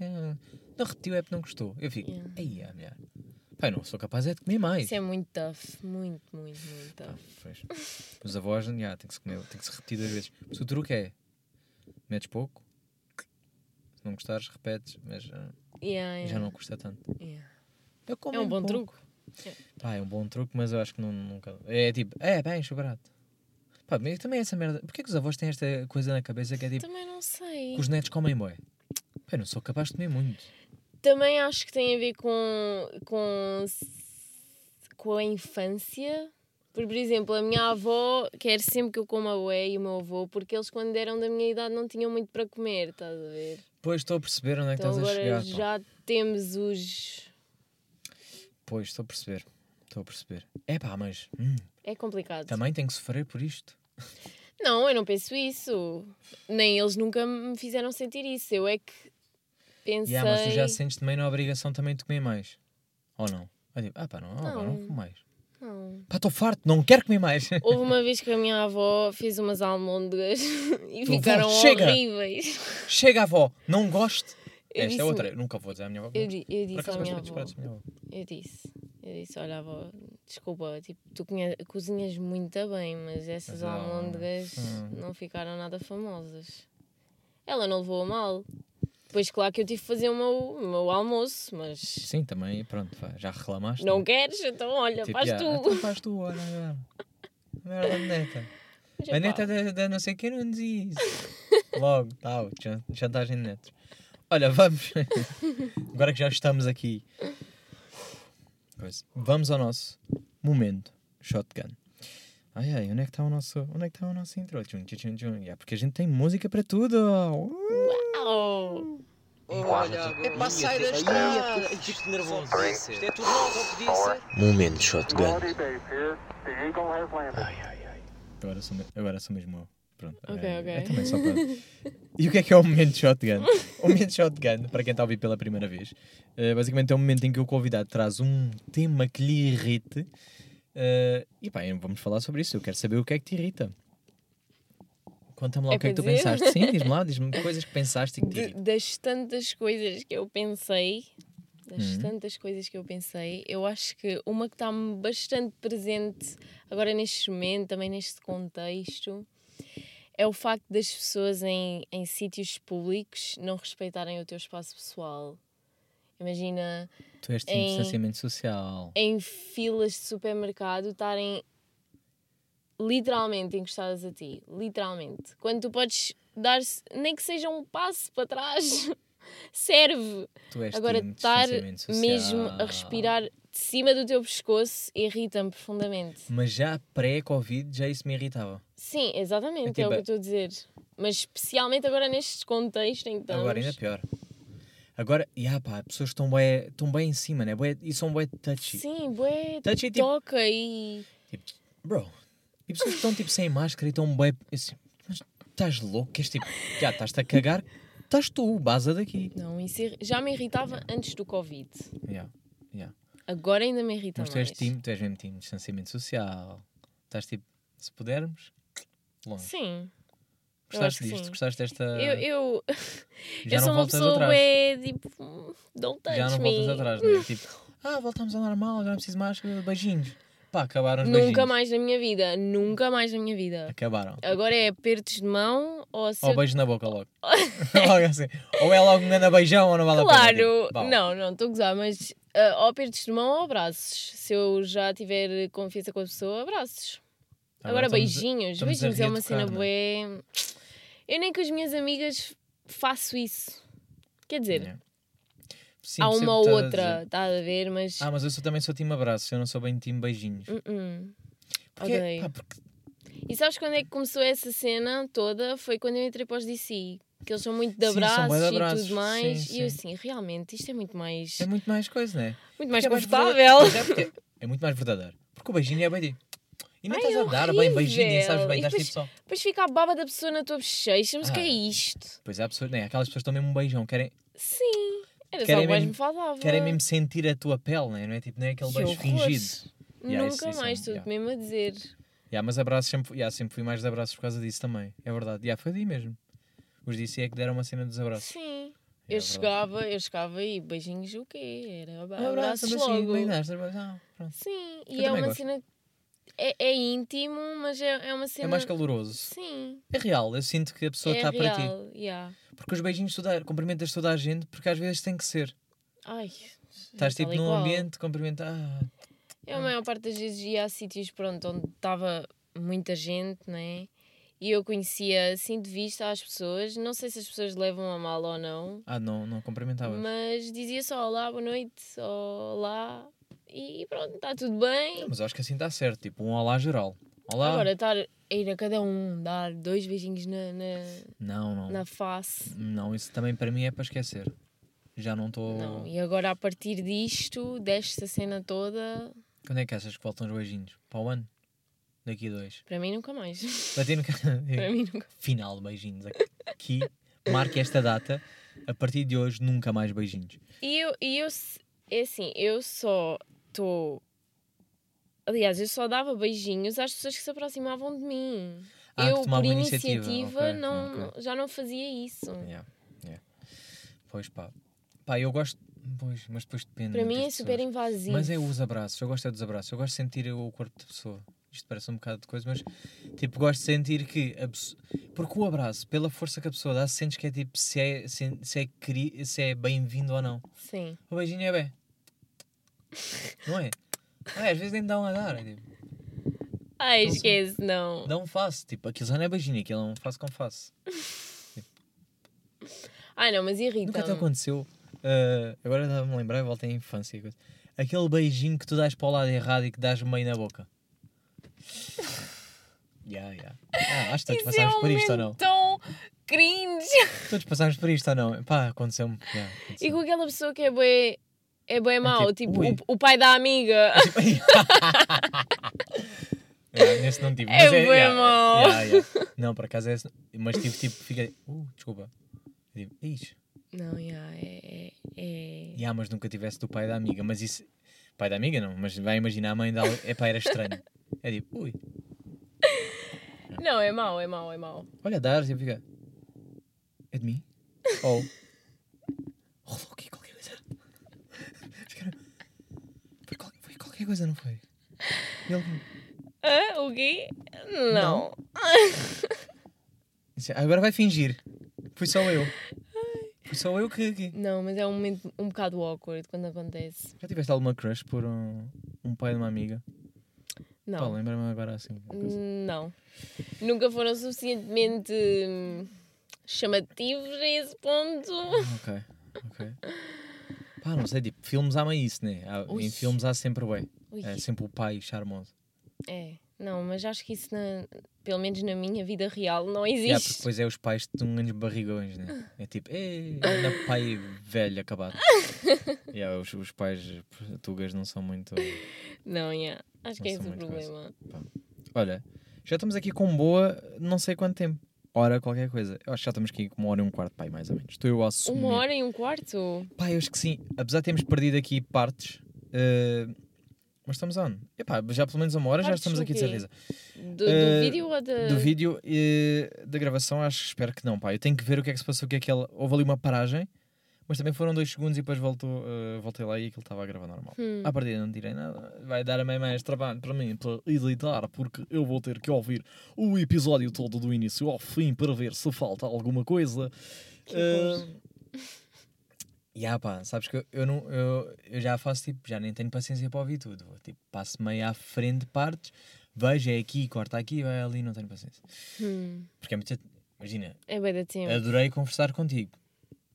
não repetiu, é porque não gostou. Eu fico, Yeah. aí, a mulher. Pai, não sou capaz é de comer mais. Isso é muito tough, muito, muito, muito tough. pois. Os avós, já, tem que se comer, tem que se repetir duas vezes. Mas o truque é, metes pouco, se não gostares, repetes, mas ah, Yeah, yeah, já não custa tanto. yeah. É um bom pouco. truque. Pá, é um bom truque, mas eu acho que não, nunca. É tipo, é bem, chocolate. Pá, mas também é essa merda. Porquê que os avós têm esta coisa na cabeça que é tipo, Também não sei. que os netos comem? Pá, eu não sou capaz de comer muito. Também acho que tem a ver com, com, com a infância. Por, por exemplo, a minha avó quer sempre que eu coma bué e o meu avô, porque eles, quando eram da minha idade, não tinham muito para comer, estás a ver? Pois estou a perceber onde é que Então estás a chegar. pá. já temos os. Pois, estou a perceber. Estou a perceber. É pá, mas hum, É complicado. também tenho que sofrer por isto. Não, eu não penso isso. Nem eles nunca me fizeram sentir isso. Eu é que pensei. Yeah, mas tu já sentes também na obrigação também de comer mais. Ou não? É tipo, ah pá, não, não Não. como mais. Não. Pá, estou farto, não quero comer mais. Houve uma vez que a minha avó fez umas almôndegas e Tu, ficaram chega! horríveis. Chega, avó, não gosto. Eu Esta é outra, eu nunca vou dizer à minha avó. Eu, eu disse à minha avó. minha avó. Eu disse. Eu disse, olha avó, desculpa, tipo, tu conhe- cozinhas muito bem, mas essas Mas ela- almôndegas Hum. não ficaram nada famosas. Ela não levou a mal. Depois, claro que eu tive que fazer o meu, o meu almoço, mas Sim, também, pronto, já reclamaste. não queres? Então, olha, Tipo, faz yeah, tu. Então faz tu, olha agora. Merda da neta. Mas, A neta da, da não sei quem não diz isso. Logo, tal, chan- chantagem de netos. Olha, vamos. Agora que já estamos aqui. Coisa. Vamos ao nosso momento shotgun. Ai ai, onde é que está o nosso, onde é que está o nosso intro? Tchum, tchum, tchum, tchum. Yeah, porque a gente tem música para tudo. Au! É para sair da estrada. Fico nervoso. Isto é tudo novo, que disse. Momento shotgun. Ai ai ai. Agora sou, me- agora sou mesmo eu. Pronto. Ok, é, ok. é também só para... E o que é que é o momento shotgun? O momento shotgun, para quem está a ouvir pela primeira vez, eh, basicamente é um momento em que o convidado traz um tema que lhe irrite. Eh, e pá, vamos falar sobre isso. Eu quero saber o que é que te irrita. Conta-me lá É o que é que tu dizer? pensaste. Sim, diz-me lá, diz-me coisas que pensaste e que te irritam. das tantas coisas que eu pensei, das Uhum. tantas coisas que eu pensei, eu acho que uma que está bastante presente agora neste momento, também neste contexto, é o facto das pessoas em, em sítios públicos não respeitarem o teu espaço pessoal. Imagina Tu és em- distanciamento social. em filas de supermercado estarem literalmente encostadas a ti. Literalmente. Quando tu podes dar, nem que seja um passo para trás, serve. Tu és Agora, estar mesmo a respirar de cima do teu pescoço irrita-me profundamente. Mas já pré-Covid, já isso me irritava. Sim, exatamente, É é, o tipo- que eu estou a dizer. Mas especialmente agora neste contexto em que estamos. Agora ainda pior. Agora, e ah, pá, pessoas estão bem, estão bem em cima, né? Bué, e são bem touchy. Sim, bué, Touchy, tipo, toca e... bro. E pessoas que estão tipo sem máscara e estão bem. Assim, mas estás louco? Que és tipo, já estás-te a cagar, estás tu, baza daqui. Não, isso já me irritava antes do Covid. Yeah, yeah. Agora ainda me irrita Mas tu mais. és, time, tu és mesmo time de distanciamento social. Estás tipo, se pudermos, longe. Sim. Gostaste disto? sim. Gostaste desta. Eu, eu, já eu sou uma pessoa bué, tipo, don't touch já não me. voltas atrás, né? Tipo, ah, voltamos ao normal, já não preciso mais beijinhos. Pá, acabaram os Nunca beijinhos. mais na minha vida, nunca mais na minha vida. Acabaram. Agora é apertos de mão ou se Ou beijo na boca logo. logo assim. Ou é logo um grande beijão ou não vale a pena. Claro, tipo, não, não, estou a gozar, mas ah, ou apertos de mão ou abraços. Se eu já tiver confiança com a pessoa, abraços. Agora, estamos a- beijinhos, estamos beijinhos é uma cena não bué. Eu nem com as minhas amigas faço isso. Quer dizer, Yeah. Sim, há uma ou outra, está a ver, mas. Ah, mas eu sou, também sou time abraço, eu não sou bem time beijinhos. Uh-uh. Porque, Odeio. pá, porque E sabes quando é que começou essa cena toda? Foi quando eu entrei para os DC. Que eles são muito de Sim, abraços, bué de e abraços, tudo mais. sim, e eu sim. assim, realmente, isto é muito mais. é muito mais coisa, não é? muito mais Porque é confortável. verdadeiro. Mas É, porque é muito mais verdadeiro. Porque o beijinho é bem. E não Ai, estás é a dar bem beijinho, nem sabes bem, estás tipo só. Depois fica a baba da pessoa na tua bochecha. Mas o que é Ah. isto? Pois há pessoas, nem aquelas pessoas que estão mesmo um beijão, querem, Sim. Era só Querem o que mais mesmo- me faltava. querem mesmo sentir a tua pele, não é? Não é tipo nem aquele Que beijo fingido. Yeah, Nunca isso- isso é mais, um- estou-te yeah. mesmo a dizer. Yeah, mas abraços sempre, yeah, sempre fui mais de abraços por causa disso também. É verdade. Yeah, foi ali mesmo. Os DC é que deram uma cena dos abraços. Sim. É eu verdade. chegava, eu chegava e beijinhos o quê? Era ab- abraços abraço, logo. ah, pronto. Sim, Eu e é uma gosto. cena. É, é íntimo, mas é, é uma cena. É mais caloroso. Sim. É real, eu sinto que a pessoa é está para ti. yeah. Porque os beijinhos tu dá- cumprimentas toda a gente, porque às vezes tem que ser. Ai. Estás tipo num ambiente, cumprimentar. Ah, Eu, a maior parte das vezes, ia a sítios pronto, onde estava muita gente, né? e eu conhecia assim de vista as pessoas. Não sei se as pessoas levam a mal ou não, Ah, não, não cumprimentavas. mas dizia só olá, boa noite, olá e pronto, está tudo bem. Mas eu acho que assim está certo, tipo um olá geral. Olá. Agora estar a ir a cada um dar dois beijinhos na, na, Não, não. na face. Não, isso também para mim é para esquecer. Já não estou. Não, e agora a partir disto, desce a cena toda, Quando é que achas que voltam os beijinhos? Para o ano? Daqui a dois. para mim nunca mais. Para ti nunca. para mim nunca. Final de beijinhos. Aqui, marque esta data. A partir de hoje, nunca mais beijinhos. E eu, e eu é assim, eu só estou. Aliás, eu só dava beijinhos às pessoas que se aproximavam de mim. Ah, eu, por iniciativa, iniciativa. Ok, não, ok. já não fazia isso. Yeah, yeah. Pois pá. Pá, eu gosto. Pois, mas depois depende. Para mim é super pessoas. invasivo. Mas é os abraços, eu gosto é dos abraços, eu gosto de sentir o corpo da pessoa. Isto parece um bocado de coisa, mas tipo, gosto de sentir que. Porque o abraço, pela força que a pessoa dá, sentes que é tipo se é, se, se é, se é bem-vindo ou não. Sim. O beijinho é bem. Não é? Ah, às vezes nem dá um a dar. É, tipo, Ai, Então, esquece, não. dá um face. Tipo, aquilo já não é beijinho, aquilo é um face com face. Ai, não, mas irrita. Nunca te aconteceu. ah, agora estava-me a lembrar, voltei à infância. e coisa. Aquele beijinho que tu dás para o lado errado e que dás meio na boca. Yeah, yeah. Ah, acho que todos Isso é passámos um por isto ou não? tão cringe. Todos passámos por isto ou não? Pá, aconteceu-me. Yeah, E aconteceu. com aquela pessoa que é bué, é bué mau, tipo, tipo, ui. o, o pai da amiga. Tipo, yeah, nesse não tive. É mas bué yeah, mau. yeah, yeah. Não, por acaso é esse. Mas tive tipo, fiquei. Uh, desculpa. Eu Digo, Ixi. Não, yeah, é. é, é... Yeah, mas nunca tivesse do pai da amiga. Mas isso. Pai da amiga não, mas vai imaginar a mãe dela. É pá, era estranho. É tipo, ui. Não, é mau, é mau, é mau. Olha, Darcy, fica. É de mim? Ou. Rolou aqui qualquer coisa. Ficaram- Foi, qualquer coisa, não foi? Ele. Ah, o quê? Não. disse, Agora vai fingir. Fui só eu. Fui só eu que. que- Não, mas é um momento um bocado awkward quando acontece. Já tiveste alguma crush por um, um pai de uma amiga? Pá, Não. lembra-me agora assim. Não. Nunca foram suficientemente hum, chamativos a esse ponto. Ok, ok. Pá, não sei, tipo, filmes há meio isso, né? Há- em filmes há sempre o Ui. É sempre o pai charmoso. É. Não, mas acho que isso, na- pelo menos na minha vida real, não Yeah, porque existe. depois é os pais de uns barrigões, né? É tipo, anda pai velho acabado. yeah, os, os pais portugueses não são muito. Não, yeah. acho que é Não esse o problema. Olha, já estamos aqui com boa, não sei quanto tempo. Hora qualquer coisa. Eu acho que já estamos aqui com uma hora e um quarto, pai, mais ou menos. Estou eu a assumir. Uma hora e um quarto? Pá, eu acho que sim. Apesar de termos perdido aqui partes, eh, mas estamos on. Epá, já pelo menos uma hora já Partes estamos do aqui de certeza. Do, do Eh, vídeo ou da. Do vídeo e da gravação, acho espero que não, pá. Eu tenho que ver o que é que se passou, o que é que ela. Houve ali uma paragem, mas também foram dois segundos e depois voltou, eh, voltei lá e aquilo estava a gravar normal. Hum. À partida não tirei nada. Vai dar a mim mais trabalho para mim para editar, porque eu vou ter que ouvir o episódio todo do início ao fim para ver se falta alguma coisa. Que horror. E ah pá, sabes que eu, eu não, eu, eu já faço tipo, já nem tenho paciência para ouvir tudo. Tipo, passo meio à frente de partes, vejo, é aqui, corta aqui, vai ali, não tenho paciência. Hum. Porque é muito. Imagina, É bem da tempo. adorei conversar contigo,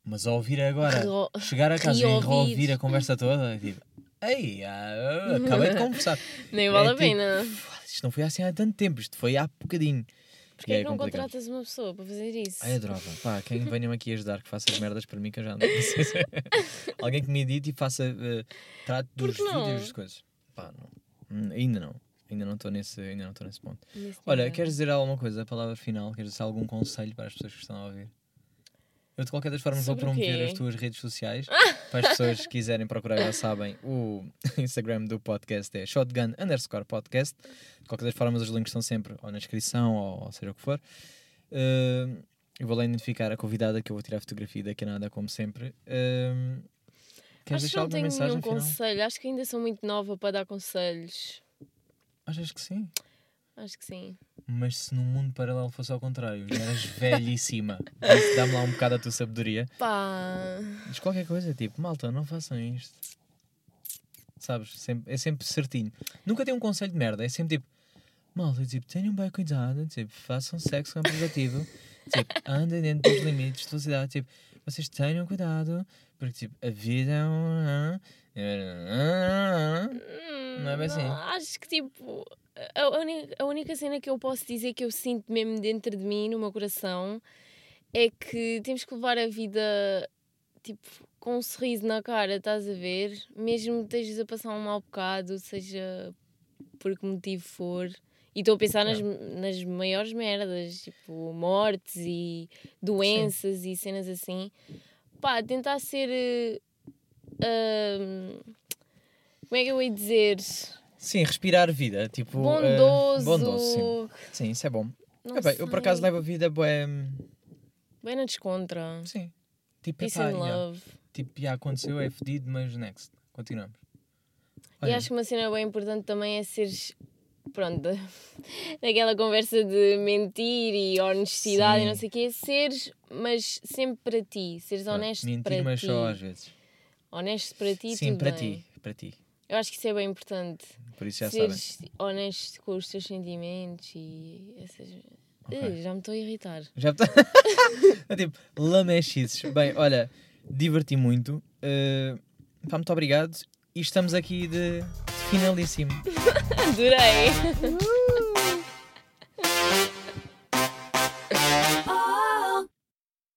mas ao ouvir agora, Reo- chegar a casa e reouvir a conversa toda, é tipo, ei, ah, acabei de conversar. Nem vale É a tipo, pena. Isto não foi assim há tanto tempo, isto foi há bocadinho. Porquê é que não complicado. contratas uma pessoa para fazer isso? Ai, adorava. Pá, quem venha aqui ajudar, que faça as merdas para mim, que eu já não sei. Alguém que me edite e faça. eh, trate dos vídeos, das coisas. Pá, não. Hum, Ainda não. Ainda não estou nesse, ainda não nesse ponto. Nesse Olha, queres dizer alguma coisa? A palavra final? Queres dizer algum conselho para as pessoas que estão a ouvir? Eu, de qualquer das formas, vou Sobre o promover as tuas redes sociais. para as pessoas que quiserem procurar, já sabem, o Instagram do podcast é shotgun underscore podcast. De qualquer das formas, os links estão sempre ou na descrição ou, ou seja o que for. Uh, eu vou lá identificar a convidada que eu vou tirar a fotografia daqui a nada, como sempre. Uh, queres Acho que não tenho nenhum final? conselho. Acho que ainda sou muito nova para dar conselhos. Achas que sim? Acho que sim. Mas se no mundo paralelo fosse ao contrário, já eras velhíssima, dá-me lá um bocado a tua sabedoria. Pá. Diz qualquer coisa, tipo, malta, não façam isto. Sabes? Sempre- é sempre certinho. Nunca tem um conselho de merda, é sempre tipo, malta, tipo, tenham bem cuidado, tipo, façam sexo com preservativo, tipo, andem dentro dos limites de velocidade, tipo, vocês tenham cuidado, porque, tipo, a vida é um. Não é bem assim. Hum, Acho que tipo. A, a única cena que eu posso dizer que eu sinto mesmo dentro de mim, no meu coração, é que temos que levar a vida tipo com um sorriso na cara, estás a ver? Mesmo que estejas a passar um mau bocado, seja por que motivo for. E estou a pensar nas, nas maiores merdas, tipo mortes e doenças e cenas assim. Pá, tentar ser. ahm, como é que eu ia dizer? Sim, respirar vida, tipo. eh, Bondoso. bondoso, sim. Sim, isso é bom. É bem, eu por acaso levo a vida bué. Bem na descontra. Sim. Tipo, Peace epá, and yeah. love. tipo, já aconteceu, é fedido, mas next. Continuamos. E Olha, acho que uma cena bem importante também é seres. Pronto, naquela conversa de mentir e honestidade Sim. e não sei o quê, seres, mas sempre para ti, seres honesto mentir, para mas ti. só às vezes. Honesto para ti, Sim, para bem. ti. Para ti. Eu acho que isso é bem importante. Por isso já sabem. seres honesto com os teus sentimentos e essas. Ok. Ih, já me estou a irritar. Já está. é tipo, lamechices. Bem, olha, diverti muito. Uh, pá, muito obrigado. E estamos aqui de, de finalíssimo. Adorei!